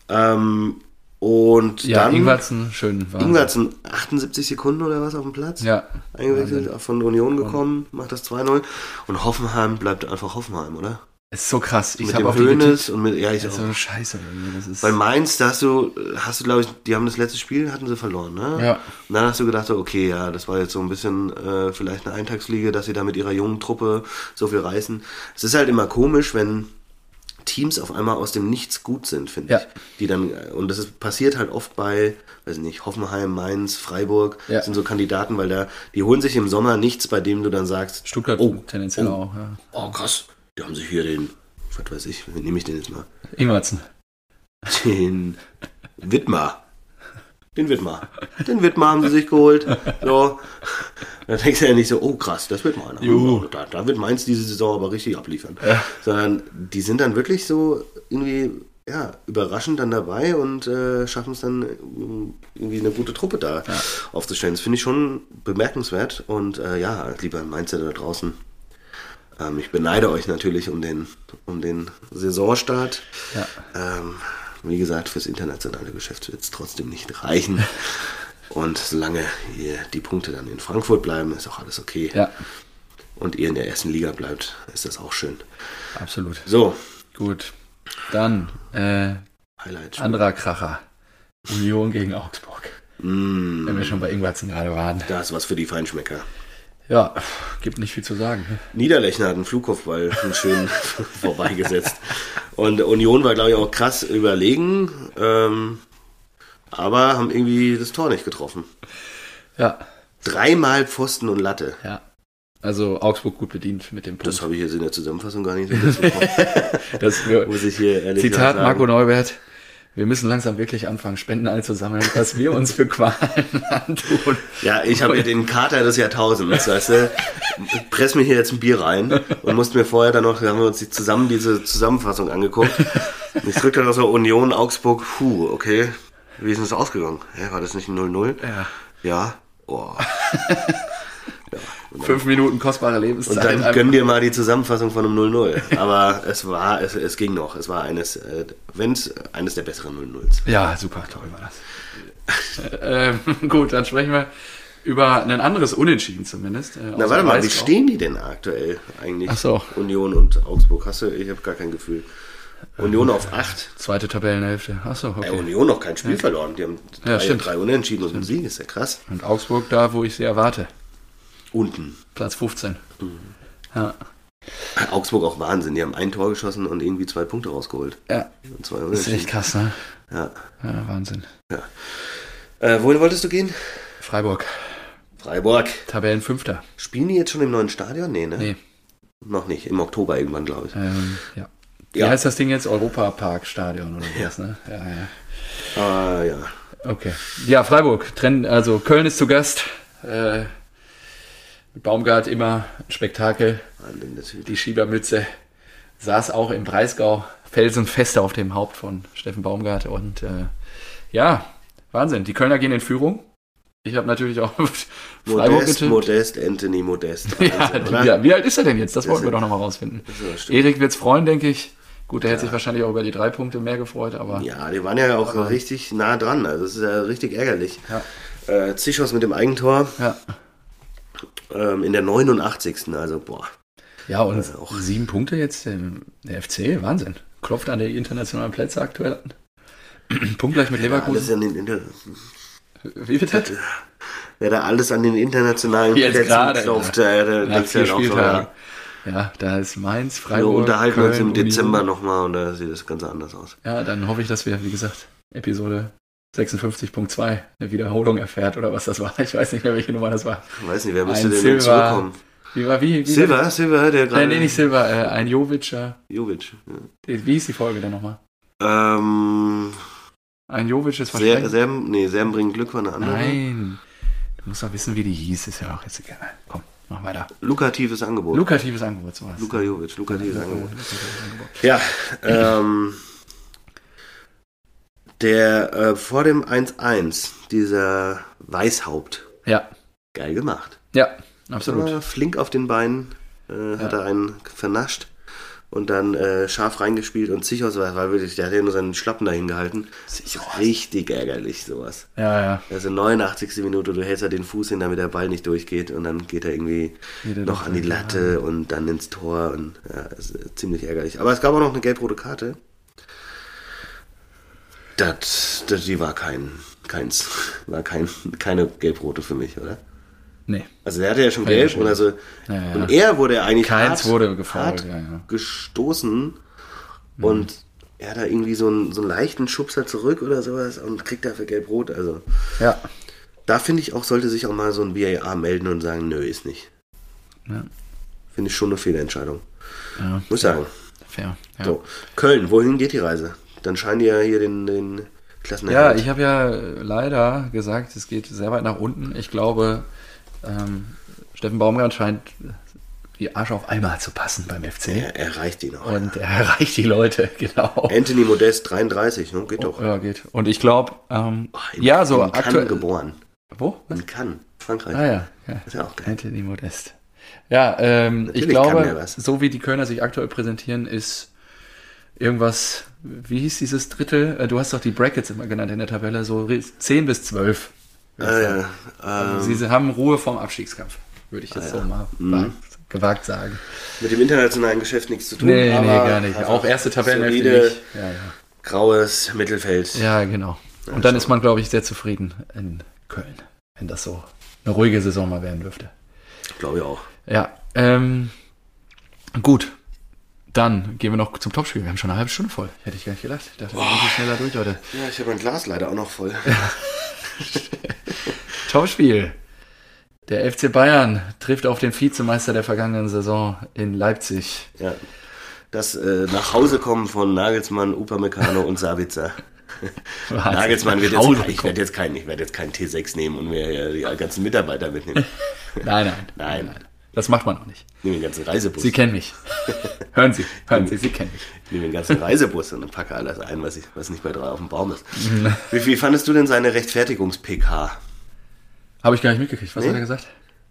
Ähm, und ja dann Ingwertsen, schön. war- Ingwertsen, 78 Sekunden oder was auf dem Platz. Ja. Eingewechselt, von Union gekommen, macht das 2-0. Und Hoffenheim bleibt einfach Hoffenheim, oder? Ist so krass. Ich mit habe getippt. Hönes und mit, ja, ich Das ist auch. so scheiße. Das ist, Bei Mainz, da hast du, hast du, glaube ich, die haben das letzte Spiel, hatten sie verloren, ne? Ja. Und dann hast du gedacht, okay, ja, das war jetzt so ein bisschen äh, vielleicht eine Eintagsfliege, dass sie da mit ihrer jungen Truppe so viel reißen. Es ist halt immer komisch, wenn Teams auf einmal aus dem Nichts gut sind, finde Ja. ich. Die dann, und das ist, passiert halt oft bei, weiß ich nicht, Hoffenheim, Mainz, Freiburg, Ja. sind so Kandidaten, weil da, die holen sich im Sommer nichts, bei dem du dann sagst, Stuttgart oh, tendenziell oh, auch. Ja. oh krass, die haben sich hier den, was weiß ich, wie nehme ich den jetzt mal? Ingwertsen. Den Widmer. Den Widmer. Den Widmer haben sie sich geholt. So. Da denkst du ja nicht so, oh krass, das wird mal einer. Juhu. Da, da wird Mainz diese Saison aber richtig abliefern. Sondern die sind dann wirklich so irgendwie ja, überraschend dann dabei und äh, schaffen es dann irgendwie eine gute Truppe da aufzustellen. Das finde ich schon bemerkenswert. Und äh, ja, lieber Mainzer da draußen, ähm, ich beneide euch natürlich um den, um den Saisonstart. Ja. Ähm, wie gesagt, fürs internationale Geschäft wird es trotzdem nicht reichen. Und solange ihr die Punkte dann in Frankfurt bleiben, ist auch alles okay. ja, Und ihr in der ersten Liga bleibt, ist das auch schön. absolut. So, Gut. Dann äh, Highlight. anderer Kracher. Union gegen Augsburg. Mm, Wenn wir schon bei Ingwertsen gerade waren. das ist was für die Feinschmecker. Ja, gibt nicht viel zu sagen. ne? Niederlechner hat einen Flugkopfball schön vorbeigesetzt. Und Union war, glaube ich, auch krass überlegen, ähm, aber haben irgendwie das Tor nicht getroffen. Ja, Dreimal Pfosten und Latte. ja. Also Augsburg gut bedient mit dem Punkt. Das habe ich jetzt in der Zusammenfassung gar nicht so. Das, Muss ich hier ehrlich Zitat sagen. Marco Neubert. Wir müssen langsam wirklich anfangen, Spenden einzusammeln, was wir uns für Qualen antun. Ja, ich habe ja den Kater des Jahrtausends, weißt du. Press mir hier jetzt ein Bier rein und musste mir vorher dann noch, da haben wir uns die zusammen diese Zusammenfassung angeguckt. Ich drückte dann so Union, Augsburg, puh, okay. Wie ist denn das ausgegangen? Hä, war das nicht ein 0-0? Ja. Ja. Oh. Fünf Minuten kostbare Und Lebenszeit. dann einfach. gönn dir mal die Zusammenfassung von einem 0-0. Aber es war, es, es ging noch. Es war eines, äh, wenn's, eines der besseren 0-0s. Ja, super, toll war das. ähm, gut, dann sprechen wir über ein anderes Unentschieden zumindest. Äh, Na, warte mal, wie stehen die denn aktuell eigentlich? Ach so. Union und Augsburg. Hast du, ich habe gar kein Gefühl. Union auf 8. Zweite Tabellenhälfte. Achso, Äh, okay. Union noch kein Spiel verloren. Die haben Ja, drei, stimmt. drei Unentschieden und einen Sieg. Ist ja krass. Und Augsburg da, wo ich sie erwarte. Unten. Platz 15. Ja. Augsburg auch Wahnsinn. Die haben ein Tor geschossen und irgendwie zwei Punkte rausgeholt. ja, das ist echt krass, ne? Ja. Ja, Wahnsinn. Äh, wohin wolltest du gehen? Freiburg, Freiburg. Tabellenfünfter. Spielen die jetzt schon im neuen Stadion? Nee, ne? Nee, Noch nicht. Im Oktober irgendwann, glaube ich. ähm, ja. Wie Ja. heißt das Ding jetzt? Europapark-Stadion oder sowas, ne? Ja, ja. Ah, ja. Okay. Ja, Freiburg. Trenn, also Köln ist zu Gast. Äh, mit Baumgart immer ein Spektakel. Wird- Die Schiebermütze saß auch im Breisgau felsenfest auf dem Haupt von Steffen Baumgart. Und äh, ja, Wahnsinn. Die Kölner gehen in Führung. Ich habe natürlich auch Freiburg Modest, getippt. Modest, Anthony Modest. Ja, Wahnsinn, oder? ja, wie alt ist er denn jetzt? Das Das wollten wir doch nochmal rausfinden. Erik wird's freuen, denke ich. Gut, der hätte sich wahrscheinlich auch über die drei Punkte mehr gefreut, aber Ja, die waren ja auch richtig nah dran. Also das ist ja richtig ärgerlich. Ja. Äh, Zichos mit dem Eigentor ja. Ähm, in der 89. Also, boah. Ja, und Äh, auch sieben Punkte jetzt im der FC, Wahnsinn. Klopft an die internationalen Plätze aktuell an. Punktgleich mit Leverkusen. den Inter Wie bitte? Wer da alles an den internationalen Jetzt Plätzen gerade, klopft, ja. äh, denkst du vier halt auch so, Spieltagen. ja. Ja, da ist Mainz, Wir Freiburg, unterhalten Köln, uns im. Dezember nochmal und da sieht das Ganze anders aus. Ja, dann hoffe ich, dass wir, wie gesagt, Episode 56.2 eine Wiederholung erfährt oder was das war. Ich weiß nicht mehr, welche Nummer das war. Ich weiß nicht, wer müsste denn jetzt zurückkommen? Wie war, wie? wie Silva, Silva, der Nein, gerade... nee, nicht Silber, äh, ein Jovic. Jovic. Ja. Wie hieß die Folge denn nochmal? Ähm, Ein Jovic ist Ser, wahrscheinlich. Serben, nee, Serben bringen Glück war eine andere. Nein. Du musst doch wissen, wie die hieß. Ist ja auch jetzt egal. Komm, mach weiter. Lukatives Angebot. Lukatives Angebot, sowas. Luka Jovic, lukatives Angebot. Ja, ähm, der äh, vor dem 1-1, dieser Weißhaupt, Ja, geil gemacht. ja, absolut. Immer flink auf den Beinen, äh, hat Ja. er einen vernascht und dann äh, scharf reingespielt und Zichos war, war wirklich, der hat ja nur seinen Schlappen dahin gehalten. Richtig ärgerlich, sowas. Ja, ja. Also 89. Minute, du hältst ja den Fuß hin, damit der Ball nicht durchgeht und dann geht er irgendwie Jeder noch an die Latte und dann ins Tor und ja, ist ziemlich ärgerlich. Aber es gab auch noch eine gelb-rote Karte. Das, das, die war kein, keins, war kein, keine gelb-rote für mich, oder? Nee. Also der hatte ja schon Ja, ja, gelb und also Ja, ja. und er wurde eigentlich Keins hart, wurde gefoult, hart ja, ja. gestoßen und er hat da irgendwie so einen, so einen leichten Schubser zurück oder sowas und kriegt dafür gelb-rot. Also Ja. da finde ich auch, sollte sich auch mal so ein VAR melden und sagen, nö, ist nicht. Ja. Finde ich schon eine Fehlentscheidung. ja. Muss sagen. Fair. Ja, So, Köln, wohin geht die Reise? Dann scheinen die ja hier den, den ja Klassenerhalt. ich habe ja leider gesagt, es geht sehr weit nach unten. Ich glaube, ähm, Steffen Baumgart scheint die Arsch auf einmal zu passen beim FC. er erreicht ihn auch. Und er erreicht die Leute, genau. Anthony Modest, 33, ne? geht doch. Ja, geht. Und ich glaube, ähm, ja, so aktuell. geboren. Wo? Was? In Cannes, Frankreich. Ah ja, ja. Ist ja auch geil. Anthony Modest. Ja, ähm, ich glaube, so wie die Kölner sich aktuell präsentieren, ist irgendwas, wie hieß dieses Drittel? Äh, Du hast doch die Brackets immer genannt in der Tabelle, so 10 bis 12. Äh, ja, ähm, Sie haben Ruhe vorm Abstiegskampf, würde ich jetzt so mal Mhm. wagt- gewagt sagen. mit dem internationalen Geschäft nichts zu tun. Nee, nee, gar nicht. Auch erste Tabellenhälfte nicht. Ja, ja. graues Mittelfeld. ja, genau. Und dann ist man, glaube ich, sehr zufrieden in Köln, wenn das so eine ruhige Saison mal werden dürfte. Glaube ich auch. Ja, ähm, gut. Dann gehen wir noch zum Topspiel. Wir haben schon eine halbe Stunde voll. Hätte ich gar nicht gedacht. Ich dachte, wir gehen schneller durch, Leute. Ja, ich habe mein Glas leider auch noch voll. Topspiel. Der FC Bayern trifft auf den Vizemeister der vergangenen Saison in Leipzig. Ja. Das äh, nach Hause kommen von Nagelsmann, Upamecano und. Wahnsinn. Nagelsmann wird jetzt, ich werde jetzt keinen, ich werde jetzt keinen T6 nehmen und mir äh, die ganzen Mitarbeiter mitnehmen. Nein, nein, Nein. Das macht man auch nicht. Ich nehme den ganzen Reisebus. Sie kennen mich. hören Sie, hören Sie, Sie kennen mich. Ich nehme den ganzen Reisebus und packe alles ein, was, ich, was nicht bei drei auf dem Baum ist. wie, wie fandest du denn seine Rechtfertigungs-PK? Habe ich gar nicht mitgekriegt. Was Nee? hat er gesagt?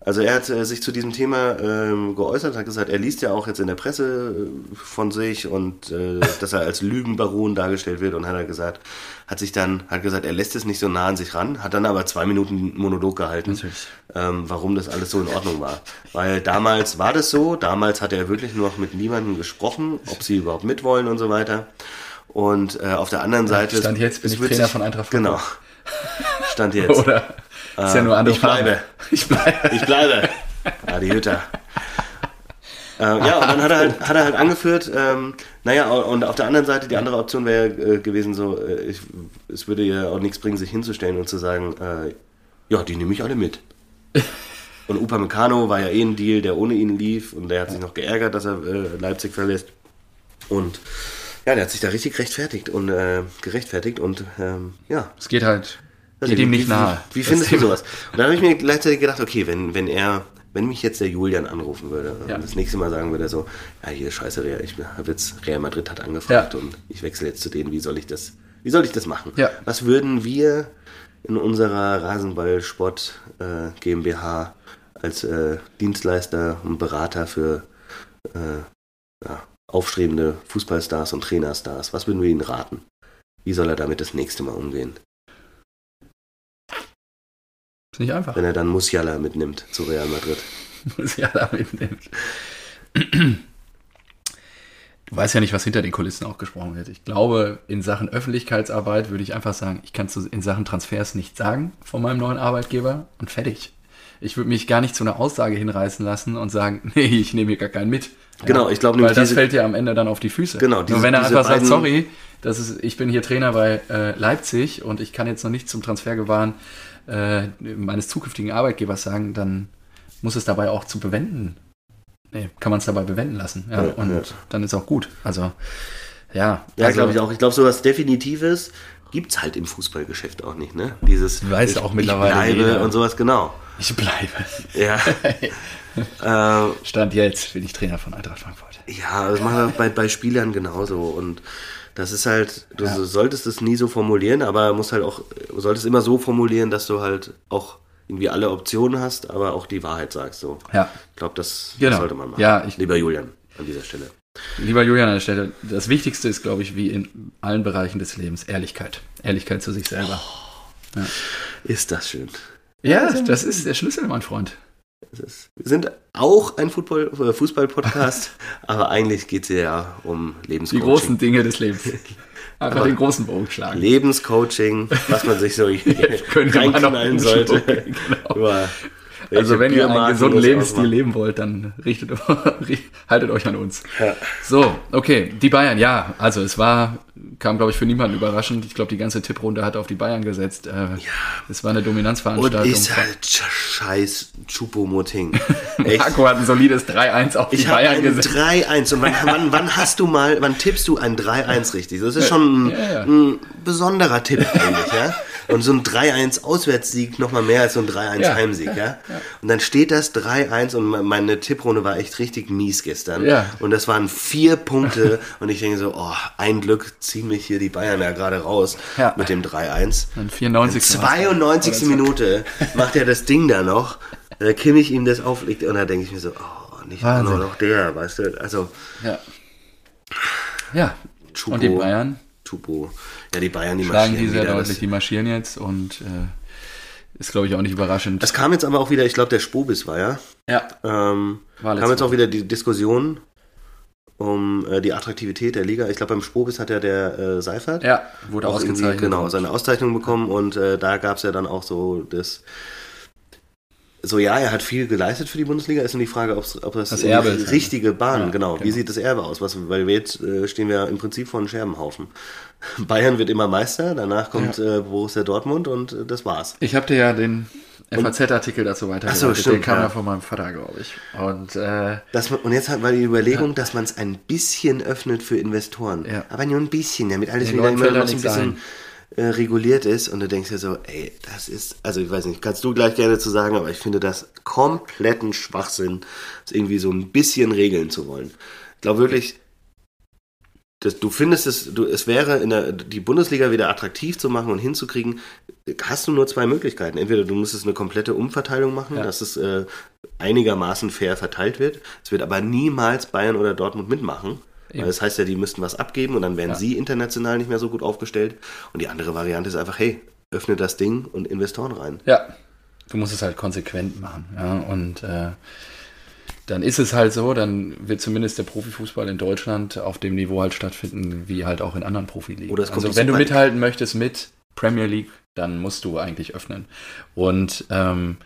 Also er hat äh, sich zu diesem Thema ähm, geäußert, hat gesagt, er liest ja auch jetzt in der Presse äh, von sich und äh, dass er als Lügenbaron dargestellt wird und hat er gesagt, hat sich dann, hat gesagt, er lässt es nicht so nah an sich ran, hat dann aber zwei Minuten Monolog gehalten, ähm, warum das alles so in Ordnung war. Weil damals war das so, damals hat er wirklich noch mit niemandem gesprochen, ob sie überhaupt mitwollen und so weiter. Und äh, auf der anderen Seite... Stand jetzt bin ich Trainer sich- von Eintracht Genau. Stand jetzt. Oder ist ja nur andere ich bleibe. Farbe. Ich bleibe. Ich bleibe. Adi Hütter. Äh, ja, und dann hat er halt, hat er halt angeführt, ähm, naja, und auf der anderen Seite, die andere Option wäre äh, gewesen, so, äh, ich, es würde ja auch nichts bringen, sich hinzustellen und zu sagen, äh, ja, die nehme ich alle mit. Und Upamecano war ja eh ein Deal, der ohne ihn lief und der hat sich noch geärgert, dass er äh, Leipzig verlässt. Und ja, der hat sich da richtig rechtfertigt und äh, gerechtfertigt und ähm, ja, Es geht halt, also geht ihm nicht nahe. Wie, wie findest du sowas? Und dann habe ich mir gleichzeitig gedacht, okay, wenn, wenn er, wenn mich jetzt der Julian anrufen würde Ja. und das nächste Mal sagen würde, so, ja, hier scheiße, Real, ich habe jetzt Real Madrid hat angefragt Ja. und ich wechsle jetzt zu denen, wie soll ich das, wie soll ich das machen? Ja. Was würden wir in unserer Rasenballsport äh, GmbH als äh, Dienstleister und Berater für äh, ja, aufstrebende Fußballstars und Trainerstars, was würden wir ihnen raten? Wie soll er damit das nächste Mal umgehen? Ist nicht einfach. wenn er dann Musiala mitnimmt zu Real Madrid. Muss ja da mitnehmen. du weißt ja nicht, was hinter den Kulissen auch gesprochen wird. Ich glaube, in Sachen Öffentlichkeitsarbeit würde ich einfach sagen, ich kann es in Sachen Transfers nicht sagen von meinem neuen Arbeitgeber und fertig. Ich würde mich gar nicht zu einer Aussage hinreißen lassen und sagen, nee, ich nehme hier gar keinen mit. Genau, ich glaube Weil das diese- fällt dir am Ende dann auf die Füße. Genau, Nur diese- wenn er einfach sagt, sorry, das ist, ich bin hier Trainer bei äh, Leipzig und ich kann jetzt noch nicht zum Transfergewahren äh, meines zukünftigen Arbeitgebers sagen, dann muss es dabei auch zu bewenden. Nee, kann man es dabei bewenden lassen. Ja, Ja, und ja. dann ist auch gut. Also, ja. Ja, also, glaube ich auch. Ich glaube, sowas Definitives gibt's halt im Fußballgeschäft auch nicht, ne? Dieses Weiß ich, auch mittlerweile ich bleibe jeder. und sowas, genau. Ich bleibe. Ja. äh, Stand jetzt bin ich Trainer von Eintracht Frankfurt. ja, das machen wir bei, bei Spielern genauso. Und das ist halt, du Ja. solltest es nie so formulieren, aber musst halt auch, du solltest immer so formulieren, dass du halt auch irgendwie alle Optionen hast, aber auch die Wahrheit sagst. So. Ja. Ich glaube, das, Genau. das sollte man machen. Ja, ich- Lieber Julian, an dieser Stelle. Lieber Julian an der Stelle, das Wichtigste ist, glaube ich, wie in allen Bereichen des Lebens, Ehrlichkeit. Ehrlichkeit zu sich selber. Ist das schön. Ja, das ist der Schlüssel, mein Freund. Ist, wir sind auch ein äh, Fußball-Podcast, aber eigentlich geht es ja um Die Lebenscoaching. großen Dinge des Lebens. Einfach Aber- den großen Bogen schlagen. Lebenscoaching, was man sich so reinknallen sollte. genau. Über Also wenn ihr einen gesunden Lebensstil ausmachen. leben wollt, dann richtet, haltet euch an uns. Ja. So, okay, die Bayern, ja, also es war, kam glaube ich für niemanden überraschend. Ich glaube, die ganze Tipprunde hat auf die Bayern gesetzt. Äh, Es war eine Und Dominanzveranstaltung. ist halt sch- scheiß Chupomoting. Marco hat ein solides 3-1 auf die Ich Bayern gesetzt. 3-1 und wann, wann, wann hast du mal, wann tippst du ein 3-1 richtig? Das ist schon ein, Ja, ja. ein besonderer Tipp eigentlich, ja? Und so ein 3-1 Auswärtssieg noch mal mehr als so ein 3-1 Ja. Heimsieg, ja? Und dann steht das 3-1 und me- meine Tipprunde war echt richtig mies gestern. Ja. Und das waren vier Punkte und ich denke so, oh, ein Glück ziehen mich hier die Bayern ja gerade raus Ja. mit dem 3-1. Dann 94. 92. Minute macht er das Ding da noch. Da Kimmich ihm das auflegt und da denke ich mir so, oh, nicht Wahnsinn. noch der, weißt du? Also, Ja. Ja. Chupo, Und die Bayern Chupo. Ja, die Bayern, die schlagen marschieren die sehr deutlich, Das, die marschieren jetzt und äh, ist glaube ich auch nicht überraschend. es kam jetzt aber auch wieder, ich glaube, der Spobis war ja. ja. Ähm, War kam jetzt auch wieder die Diskussion um äh, die Attraktivität der Liga. Ich glaube, beim Spobis hat ja der äh, Seifert Ja, wurde auch ausgezeichnet. genau, seine Auszeichnung bekommen und äh, da gab es ja dann auch so das. So, ja, er hat viel geleistet für die Bundesliga. Ist nur die Frage, ob das, Das die Erbe ist. richtige Bahn, Ja, genau. Wie genau. sieht das Erbe aus? Was, weil wir jetzt äh, stehen wir im Prinzip vor einem Scherbenhaufen. Bayern wird immer Meister, danach kommt äh, Borussia Dortmund und äh, das war's. Ich habe dir ja den FAZ-Artikel dazu weitergeleitet. Ach so, stimmt, Den kam ja. ja von meinem Vater, glaube ich. Und äh, Das, und jetzt hat man die Überlegung, dass man es ein bisschen öffnet für Investoren. Ja. Aber nur ein bisschen, damit alles Den wieder immer noch ein bisschen äh, reguliert ist. Und du denkst dir so, ey, das ist, also ich weiß nicht, kannst du gleich gerne zu sagen, aber ich finde das kompletten Schwachsinn, das irgendwie so ein bisschen regeln zu wollen. Ich glaube wirklich, dass du findest es, du, es wäre in der, die Bundesliga wieder attraktiv zu machen und hinzukriegen, hast du nur zwei Möglichkeiten. Entweder du müsstest eine komplette Umverteilung machen, Ja. dass es äh, einigermaßen fair verteilt wird. Es wird aber niemals Bayern oder Dortmund mitmachen. Eben. Weil das heißt ja, die müssten was abgeben und dann wären Ja. sie international nicht mehr so gut aufgestellt. Und die andere Variante ist einfach, hey, öffne das Ding und Investoren rein. ja, du musst es halt konsequent machen. Ja, und äh, dann ist es halt so, dann wird zumindest der Profifußball in Deutschland auf dem Niveau halt stattfinden, wie halt auch in anderen Profiligen. Also wenn du mithalten möchtest mit Premier League, dann musst du eigentlich öffnen. Und ähm,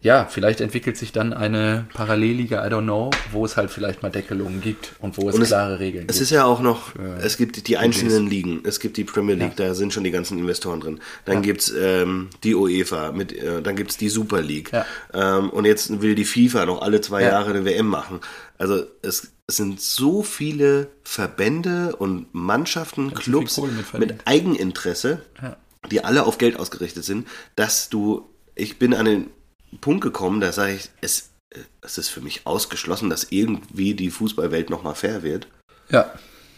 ja, vielleicht entwickelt sich dann eine Parallelliga, I don't know, wo es halt vielleicht mal Deckelungen gibt und wo es Und es- klare Regeln Es gibt. ist ja auch noch, es gibt die einzelnen Ligen, es gibt die Premier League, da sind schon die ganzen Investoren drin. Dann Ja. gibt's ähm, die UEFA, mit, äh, dann gibt's die Super League. Ja. Ähm, und jetzt will die FIFA noch alle zwei Ja. Jahre eine WM machen. Also es, es sind so viele Verbände und Mannschaften, Clubs mit mit. Eigeninteresse, Ja. die alle auf Geld ausgerichtet sind, dass du, ich bin an den Punkt gekommen, da sage ich, es, es ist für mich ausgeschlossen, dass irgendwie die Fußballwelt nochmal fair wird. ja,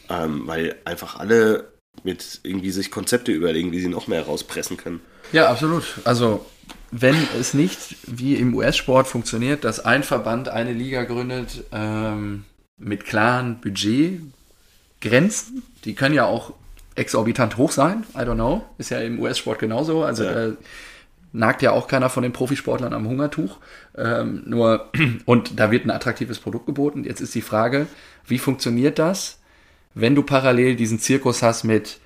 Ähm, weil einfach alle mit irgendwie sich Konzepte überlegen, wie sie noch mehr rauspressen können. Ja, absolut. Also, wenn es nicht wie im US-Sport funktioniert, dass ein Verband eine Liga gründet ähm, mit klaren Budgetgrenzen, die können ja auch exorbitant hoch sein, I don't know, ist ja im US-Sport genauso. Also, Ja. äh, nagt ja auch keiner von den Profisportlern am Hungertuch. Ähm, nur, und da wird ein attraktives Produkt geboten. Jetzt ist die Frage, wie funktioniert das, wenn du parallel diesen Zirkus hast mit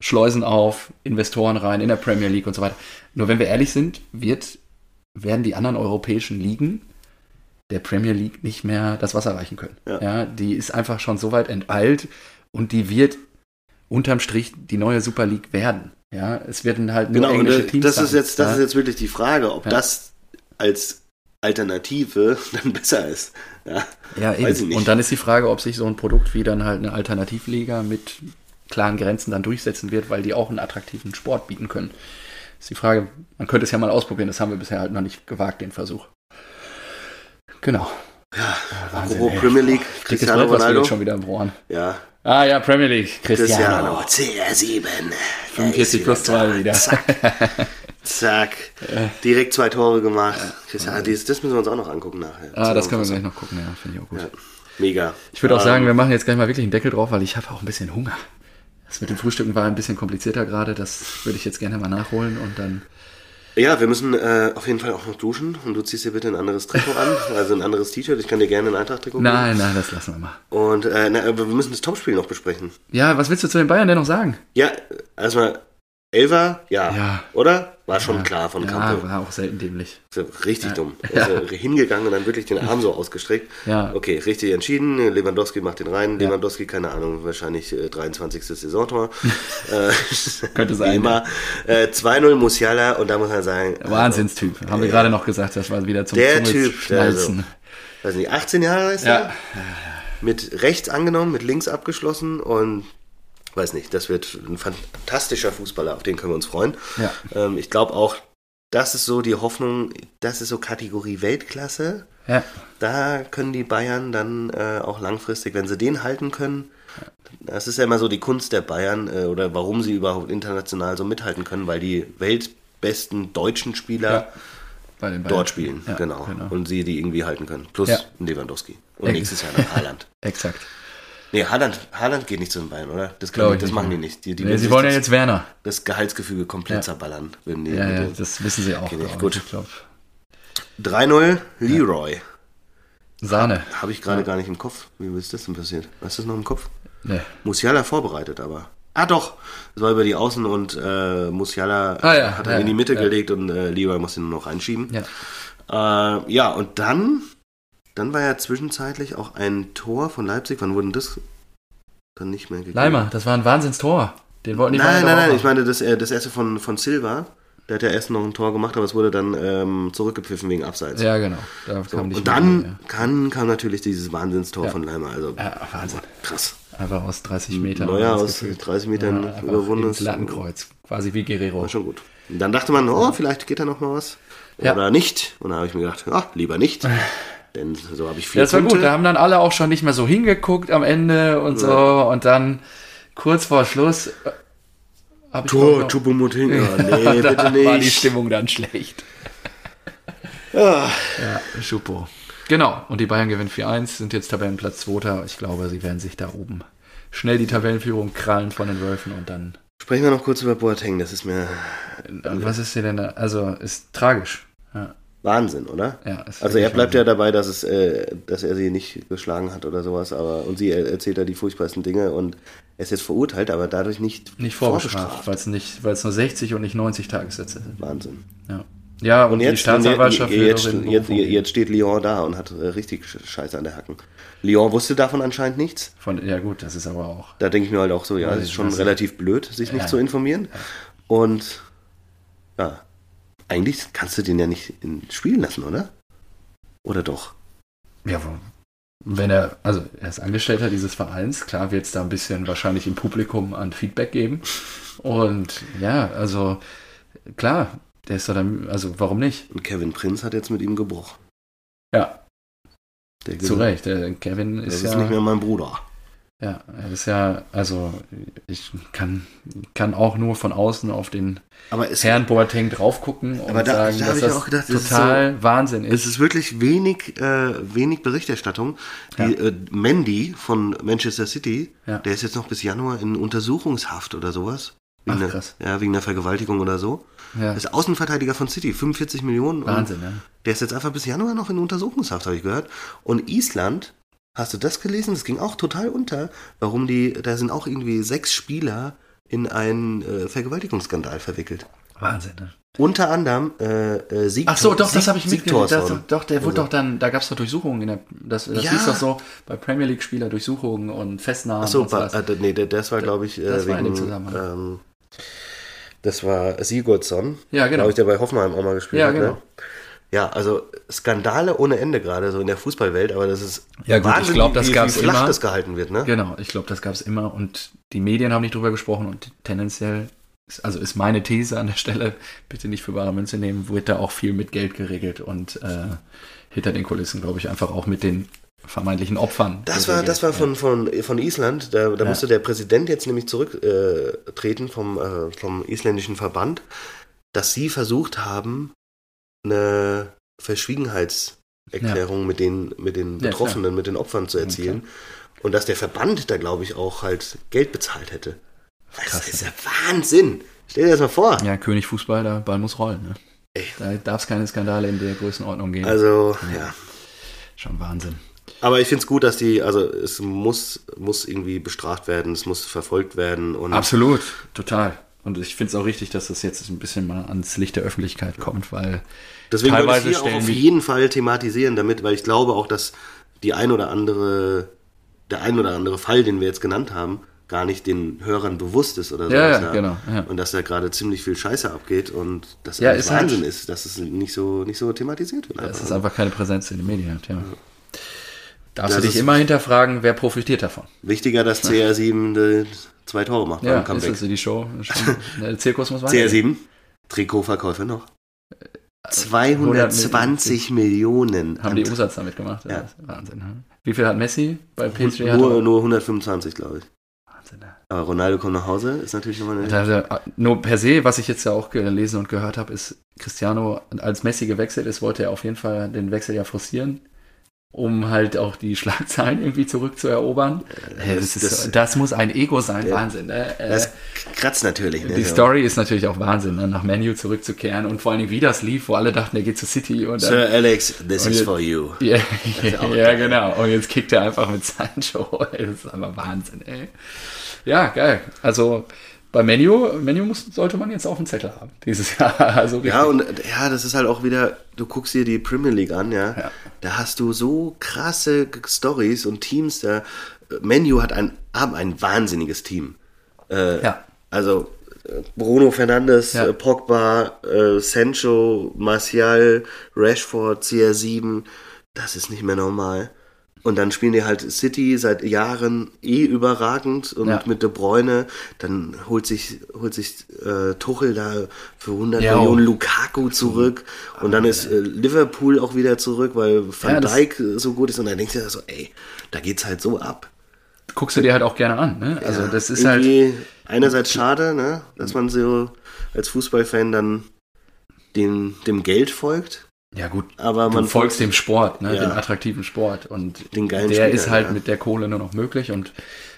Schleusen auf, Investoren rein in der Premier League und so weiter. Nur wenn wir ehrlich sind, wird, werden die anderen europäischen Ligen der Premier League nicht mehr das Wasser reichen können. Ja. Ja. die ist einfach schon so weit enteilt und die wird unterm Strich die neue Super League werden. Ja, es werden halt nur Genau, englische Teams das ist sein. jetzt, das ja. ist jetzt wirklich die Frage, ob Ja. das als Alternative dann besser ist. Ja, Ja, eben. Und dann ist die Frage, ob sich so ein Produkt wie dann halt eine Alternativliga mit klaren Grenzen dann durchsetzen wird, weil die auch einen attraktiven Sport bieten können. Ist die Frage, man könnte es ja mal ausprobieren, das haben wir bisher halt noch nicht gewagt, den Versuch. Genau. Ja, apropos Premier League, Cristiano Ronaldo schon wieder im Ohren. ja. Ah ja, Premier League. Cristiano. Cristiano, CR7. 45 plus 2 wieder. Zack. Zack. Direkt zwei Tore gemacht. Cristiano, das, das müssen wir uns auch noch angucken nachher. Ah, das können wir gleich noch gucken, ja, finde ich auch gut. Ja, mega. Ich würde auch Ähm, sagen, wir machen jetzt gleich mal wirklich einen Deckel drauf, weil ich habe auch ein bisschen Hunger. Das mit dem Frühstücken war ein bisschen komplizierter gerade, das würde ich jetzt gerne mal nachholen und dann Ja, wir müssen äh, auf jeden Fall auch noch duschen und du ziehst dir bitte ein anderes Trikot an, also ein anderes T-Shirt. Ich kann dir gerne ein Eintracht-Trikot geben. Nein, nein, das lassen wir mal. Und äh, na, aber wir müssen das Topspiel noch besprechen. Ja, was willst du zu den Bayern denn noch sagen? Ja, erstmal Elfer, ja. Ja. Oder? War schon ja, klar von Ja, Kampe. war auch selten dämlich. Richtig Ja. dumm. Ja. Also hingegangen und dann wirklich den Arm so ausgestreckt. Ja. Okay, richtig entschieden. Lewandowski macht den rein. Ja. Lewandowski, keine Ahnung, wahrscheinlich äh, 23. Saisontor. äh, Könnte sein, immer. Äh, 2-0 Musiala und da muss man sagen. Wahnsinnstyp. Haben wir gerade noch gesagt, das war wieder zum Der Typ, Schnalzen. weiß nicht, 18 Jahre ist Ja. er. Mit rechts angenommen, mit links abgeschlossen und weiß nicht, das wird ein fantastischer Fußballer, auf den können wir uns freuen. Ja. Ähm, ich glaube auch, das ist so die Hoffnung, das ist so Kategorie Weltklasse. Ja. Da können die Bayern dann äh, auch langfristig, wenn sie den halten können, das ist ja immer so die Kunst der Bayern äh, oder warum sie überhaupt international so mithalten können, weil die weltbesten deutschen Spieler Ja. Dort spielen, Ja, genau. genau. Und sie die irgendwie halten können. Plus. Lewandowski. Und Ex- nächstes Jahr dann Haaland. Exakt. Nee, Haaland, Haaland geht nicht zu den Bayern, oder? Das, Glaub können, ich das nicht machen mehr. die nicht. Die, die Nee, sie wollen ja jetzt Werner. das Gehaltsgefüge komplett Ja. zerballern. Würden die Ja, ja, das wissen sie auch. Okay, nicht. Gut. Ich glaub, 3-0, Leroy. Sahne. Habe ich gerade gar nicht im Kopf. Wie ist das denn passiert? Hast du das noch im Kopf? Nee. Musiala vorbereitet, aber. Ah doch, es war über die Außen und äh, Musiala Ah, ja, hat er ja, in die Mitte ja. gelegt und äh, Leroy musste nur noch reinschieben. Ja. Äh, ja, und dann, dann war ja zwischenzeitlich auch ein Tor von Leipzig. Wann wurden das dann nicht mehr gegeben? Leimer, das war ein Wahnsinnstor. Den wollten die Nein, nein, nein, auch ich meine das, äh, das erste von, von Silva. Der hat ja erst noch ein Tor gemacht, aber es wurde dann ähm, zurückgepfiffen wegen Abseits. Ja, genau. Da So, und mehr dann rein, kann, kam natürlich dieses Wahnsinnstor Ja. von Leimer. Also ja. ja, Wahnsinn. krass. Einfach aus 30 Metern. Neuer aus gefühlt. 30 Metern einfach überwunden. ins Lattenkreuz. Quasi wie Guerrero. War schon gut. Und dann dachte man, oh, vielleicht geht da noch mal was. Ja. Oder nicht. Und dann habe ich mir gedacht, ah, lieber nicht. Denn so habe ich vier Ja, das war Punkte. gut. Da haben dann alle auch schon nicht mehr so hingeguckt am Ende und so. Und dann kurz vor Schluss. äh, Tor, noch- Chupomoting. Oh, nee, da bitte war die nicht. Stimmung dann schlecht. Ah, Ja, Schupo. Genau. Und die Bayern gewinnen 4-1, sind jetzt Tabellenplatz 2. Ich glaube, sie werden sich da oben schnell die Tabellenführung krallen von den Wölfen und dann. Sprechen wir noch kurz über Boateng. Das ist mir Was ist hier denn da? Also, ist tragisch. Ja, Wahnsinn, oder? ja, Also er bleibt ja Wahnsinn. dabei, dass, es, äh, dass er sie nicht geschlagen hat oder sowas, aber und sie er- erzählt da die furchtbarsten Dinge und er ist jetzt verurteilt, aber dadurch nicht, nicht vorbestraft, weil es nicht, weil es nur 60 und nicht 90 Tagessätze sind. Wahnsinn. Ja. Ja, und, Und die jetzt, Staatsanwaltschaft und will jetzt, jetzt, jetzt, jetzt steht Lyon da und hat äh, richtig Sch- Scheiße an der Hacken. Lyon wusste davon anscheinend nichts. Von, ja gut, das ist aber auch. Da denke ich mir halt auch so, ja, Ja, es ist schon relativ blöd, sich nicht Ja. zu informieren. Und ja, eigentlich kannst du den ja nicht in spielen lassen, oder? Oder doch? Ja, wenn er, also er ist Angestellter dieses Vereins, klar wird es da ein bisschen wahrscheinlich im Publikum an Feedback geben. Und ja, also klar, der ist da dann, also warum nicht? Und Kevin Prinz hat jetzt mit ihm gebrochen. Ja, Der zu Recht. Der Kevin Das ist ist ja. nicht mehr mein Bruder. Ja, ist ja, also ich kann, kann auch nur von außen auf den Aber es, Herrn Boateng drauf gucken und da- sagen, da dass das auch gedacht, das ist total Wahnsinn es ist. ist wirklich wenig, äh, wenig Berichterstattung. Die, Ja. äh, Mandy von Manchester City, Ja. der ist jetzt noch bis Januar in Untersuchungshaft oder sowas. Wegen Ach, einer- krass. Ja, wegen einer Vergewaltigung oder so. Ja. Ist Außenverteidiger von City, 45 Millionen. Wahnsinn, ne? Der ist jetzt einfach bis Januar noch in Untersuchungshaft, habe ich gehört. Und Island, hast du das gelesen? Das ging auch total unter. Warum die, da sind auch irgendwie sechs Spieler in einen äh, Vergewaltigungsskandal verwickelt. Wahnsinn, ne? Unter anderem äh, äh, Sieg Ach so, doch, das Sieg- habe ich mitgekriegt. Das, doch, der wurde Also- doch dann, da gab es doch Durchsuchungen. In der, das das Ja. hieß doch so, bei Premier League-Spieler Durchsuchungen und Festnahmen Ach so, und sowas. äh, nee, der- das war, glaube ich, äh, das war in dem wegen, Zusammenhang. ähm, das war Sigurdsson, Ja, genau. glaube ich, der bei Hoffenheim auch mal gespielt Ja, hat. genau. Ne? Ja, also Skandale ohne Ende gerade so in der Fußballwelt, aber das ist Ja, gut, ich Wahnsinn, glaub, das wie, gab's wie flach immer. das gehalten wird, ne? Genau, ich glaube, das gab es immer und die Medien haben nicht drüber gesprochen und tendenziell, ist- also ist meine These an der Stelle, bitte nicht für bare Münze nehmen, wird da auch viel mit Geld geregelt und äh, hinter den Kulissen, glaube ich, einfach auch mit den vermeintlichen Opfern. Das war, das war von, von, von Island. Da, da Ja. musste der Präsident jetzt nämlich zurücktreten äh, vom, äh, vom isländischen Verband, dass sie versucht haben, eine Verschwiegenheitserklärung mit den, mit den Ja, Betroffenen, mit den Opfern zu erzielen. Und dass der Verband da, glaube ich, auch halt Geld bezahlt hätte. Das Krass, ist ja Wahnsinn. Stell dir das mal vor. Ja, König Fußball, der Ball muss rollen. Ne? Ey. Da darf es keine Skandale in der Größenordnung geben. Also, ja. Schon Wahnsinn. Aber ich finde es gut, dass die, also es muss, muss irgendwie bestraft werden, es muss verfolgt werden und Absolut, total. Und ich finde es auch richtig, dass das jetzt ein bisschen mal ans Licht der Öffentlichkeit kommt, weil Deswegen wollte ich teilweise hier auch auf jeden Fall thematisieren damit, weil ich glaube auch, dass die ein oder andere, der ein oder andere Fall, den wir jetzt genannt haben, gar nicht den Hörern bewusst ist oder so. Ja, ja, genau, ja. Und dass da gerade ziemlich viel Scheiße abgeht und das Ja, ist halt- Wahnsinn ist, dass es nicht so, nicht so thematisiert wird. es einfach. ist einfach keine Präsenz in den Medien. hat, Ja. Darfst Das du dich immer hinterfragen, wer profitiert davon? Wichtiger, dass CR7 die zwei Tore macht Ja, beim ist das die Show? Der Zirkus muss weitergehen. CR7, Trikotverkäufe noch. Äh, 220 Millionen. Haben die Umsatz damit gemacht? Ja. Wahnsinn. Ne? Wie viel hat Messi bei PSG? Nur, nur 125, glaube ich. Wahnsinn, ne? Aber Ronaldo kommt nach Hause, ist natürlich nochmal eine. Da- Nur per se, was ich jetzt ja auch gelesen und gehört habe, ist, Cristiano, als Messi gewechselt ist, wollte er auf jeden Fall den Wechsel ja forcieren, um halt auch die Schlagzeilen irgendwie zurückzuerobern. Äh, das, ist, das- das, muss ein Ego sein, Ja. Wahnsinn. Ne? Äh, Das kratzt natürlich. Ne? die. Story ist natürlich auch Wahnsinn, ne? nach Menu zurückzukehren und vor allen Dingen, wie das lief, wo alle dachten, er geht zu City und dann, Sir Alex, this is jetzt- for you. Ja, ja geil. genau. Und jetzt kickt er einfach mit Sancho. Das ist einfach Wahnsinn, ey. Ja, geil. Also bei Menu, Menu muss, sollte man jetzt auf dem Zettel haben dieses Jahr. Also richtig. Ja, und ja, das ist halt auch wieder, du guckst dir die Premier League an, ja. Ja. Da hast du so krasse Stories und Teams da. Menu hat ein, haben ein wahnsinniges Team. Äh, Ja. Also äh, Bruno Fernandes, Ja. äh, Pogba, äh, Sancho, Martial, Rashford, CR7, das ist nicht mehr normal. Und dann spielen die halt City seit Jahren eh überragend und Ja. mit De Bruyne, dann holt sich, holt sich äh, Tuchel da für 100 Ja, Millionen oh. Lukaku zurück und dann ist äh, Liverpool auch wieder zurück, weil Van Ja, Dijk so gut ist und dann denkst du dir so, ey, da geht's halt so ab. Guckst du dir halt auch gerne an. Ne? Also Ja, das ist halt. einerseits schade, ne, dass man so als Fußballfan dann dem, dem Geld folgt, Ja gut, aber du man folgst dem Sport, ne? Ja. dem attraktiven Sport. Und Den geilen der Spieler, ist halt ja. mit der Kohle nur noch möglich. Und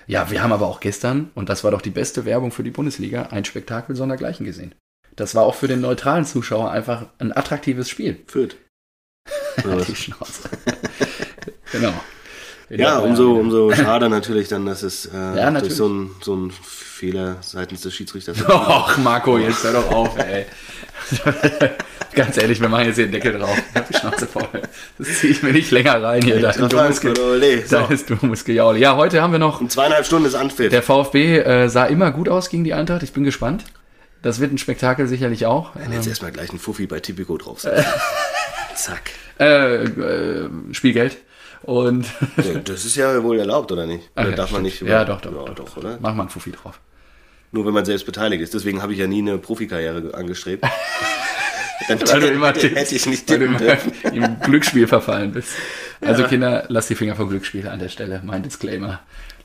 ja, wir haben aber auch gestern, und das war doch die beste Werbung für die Bundesliga, ein Spektakel sondergleichen gesehen. Das war auch für den neutralen Zuschauer einfach ein attraktives Spiel. führt. Die Schnauze. genau. Ja, umso, umso schade natürlich dann, dass es äh, Ja, natürlich. durch so einen so einen Fehler seitens des Schiedsrichters. Och, Marco, jetzt hör doch auf, ey. Ganz ehrlich, wir machen jetzt hier den Deckel drauf. Ich hab die Schnauze voll. Das ziehe ich mir nicht länger rein hier. Dummes, Ge. So, deines dummes Gejaule. Ja, heute haben wir noch in zweieinhalb Stunden ist Anpfiff. Der VfB äh, sah immer gut aus gegen die Eintracht. Ich bin gespannt. Das wird ein Spektakel sicherlich auch. Jetzt erstmal gleich einen Fuffi bei Tipico draufsetzen. Zack. Äh, äh, Spielgeld. Und Das ist ja wohl erlaubt, oder nicht? Oder Okay, darf man stimmt. nicht? Ja, doch, doch, ja, doch, doch, oder? mach mal ein Fuffi drauf. Nur wenn man selbst beteiligt ist. Deswegen habe ich ja nie eine Profikarriere angestrebt. Dann Weil du immer hätte tippst, ich nicht weil du immer im Glücksspiel verfallen bist. Also Kinder, lasst die Finger vom Glücksspiel an der Stelle. Mein Disclaimer.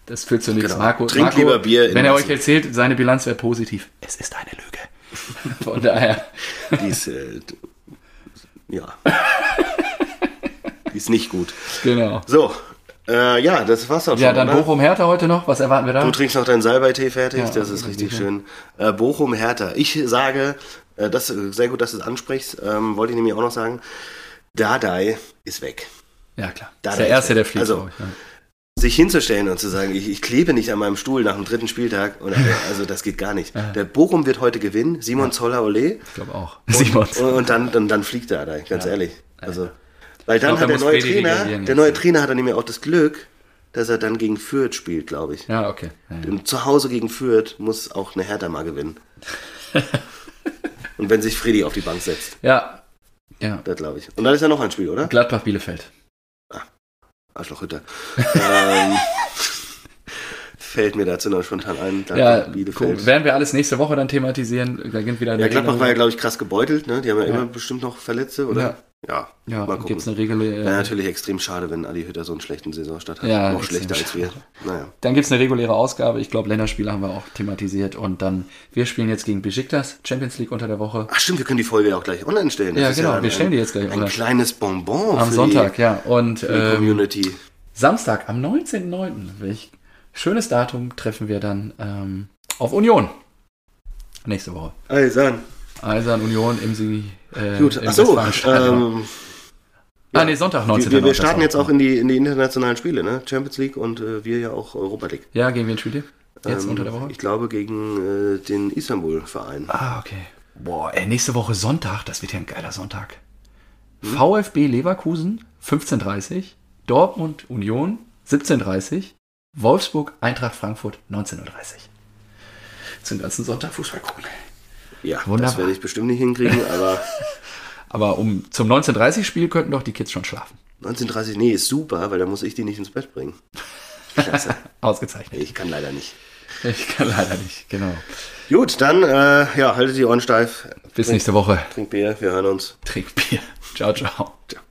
Das führt zu nichts. Genau. Marco, Trinkt Marco, lieber Bier Wenn er Massen. euch erzählt, seine Bilanz wäre positiv. Es ist eine Lüge. Von daher. Die ist, äh, ja. Die ist nicht gut. Genau. So, Äh, ja, das war's auch schon. Ja, dann oder? Bochum-Hertha heute noch. Was erwarten wir da? Du trinkst noch deinen Salbei-Tee fertig, Ja, das ist richtig ja. schön. Äh, Bochum, Hertha. Ich sage, äh, das ist sehr gut, dass du es ansprichst, ähm, wollte ich nämlich auch noch sagen, Dardai ist weg. Ja, klar. Da Das ist der Erste, ist- der fliegt. also- ja. Sich hinzustellen und zu sagen, ich, ich klebe nicht an meinem Stuhl nach dem dritten Spieltag, und, also das geht gar nicht. Der Bochum wird heute gewinnen, Simon Zoller Ole, Ich glaube auch. Simons. und, und dann, dann, dann fliegt Dardai, ganz ehrlich. Also, weil dann glaub, hat der neue Trainer, der jetzt. neue Trainer hat dann nämlich auch das Glück, dass er dann gegen Fürth spielt, glaube ich. Ja, okay. Ja, ja. Zu Hause gegen Fürth muss auch eine Hertha mal gewinnen. Und wenn sich Freddy auf die Bank setzt, ja. ja. das glaube ich. Und dann ist ja noch ein Spiel, oder? Gladbach-Bielefeld. Arschlochhütter. ähm, fällt mir dazu noch spontan ein. Ja, Gladbach, Bielefeld. cool. Werden wir alles nächste Woche dann thematisieren. Da beginnt wieder Ja, Gladbach war ja, glaube ich, krass gebeutelt. Ne? Die haben ja, Ja. immer bestimmt noch Verletzte, oder? Ja. Ja, Ja, mal gucken. gibt es eine Regel. Wäre Äh, natürlich extrem schade, wenn Adi Hütter so einen schlechten Saisonstart hat. Ja, noch schlechter als wir. Naja. dann gibt es eine reguläre Ausgabe. Ich glaube, Länderspiele haben wir auch thematisiert. Und dann, wir spielen jetzt gegen Besiktas, Champions League unter der Woche. Ach stimmt, wir können die Folge ja auch gleich online stellen. Das Ja, genau, ein, wir stellen die jetzt gleich Ein online. kleines Bonbon Am Sonntag, ja. Und die, für die ähm, Community. Samstag, am 19.09. welch schönes Datum treffen wir dann ähm, auf Union. Nächste Woche. Eisern. Eisern Union im Sie. Äh, Gut, im achso. Ähm, ah, nee, Sonntag, 19. wir, wir starten jetzt auch in die, in die internationalen Spiele, ne? Champions League und äh, wir ja auch Europa League. Ja, gegen wen spielt ihr? Jetzt Ähm, unter der Woche? Ich glaube gegen äh, den Istanbul-Verein. Ah, okay. Boah, ey, nächste Woche Sonntag, das wird ja ein geiler Sonntag. VfB Leverkusen, 15.30 Dortmund Union, 17.30 Wolfsburg Eintracht Frankfurt, 19.30 Zum ganzen Sonntag Fußball gucken. Ja, das Wunderbar. werde ich bestimmt nicht hinkriegen, aber Aber um zum 19.30 Spiel könnten doch die Kids schon schlafen. 1930, nee, ist super, weil da muss ich die nicht ins Bett bringen. Klasse. Ausgezeichnet. ich kann leider nicht. Ich kann leider nicht, genau. Gut, dann, äh, ja, haltet die Ohren steif. Bis nächste Woche. Trink Bier, wir hören uns. Trink Bier. Ciao, ciao. Ciao.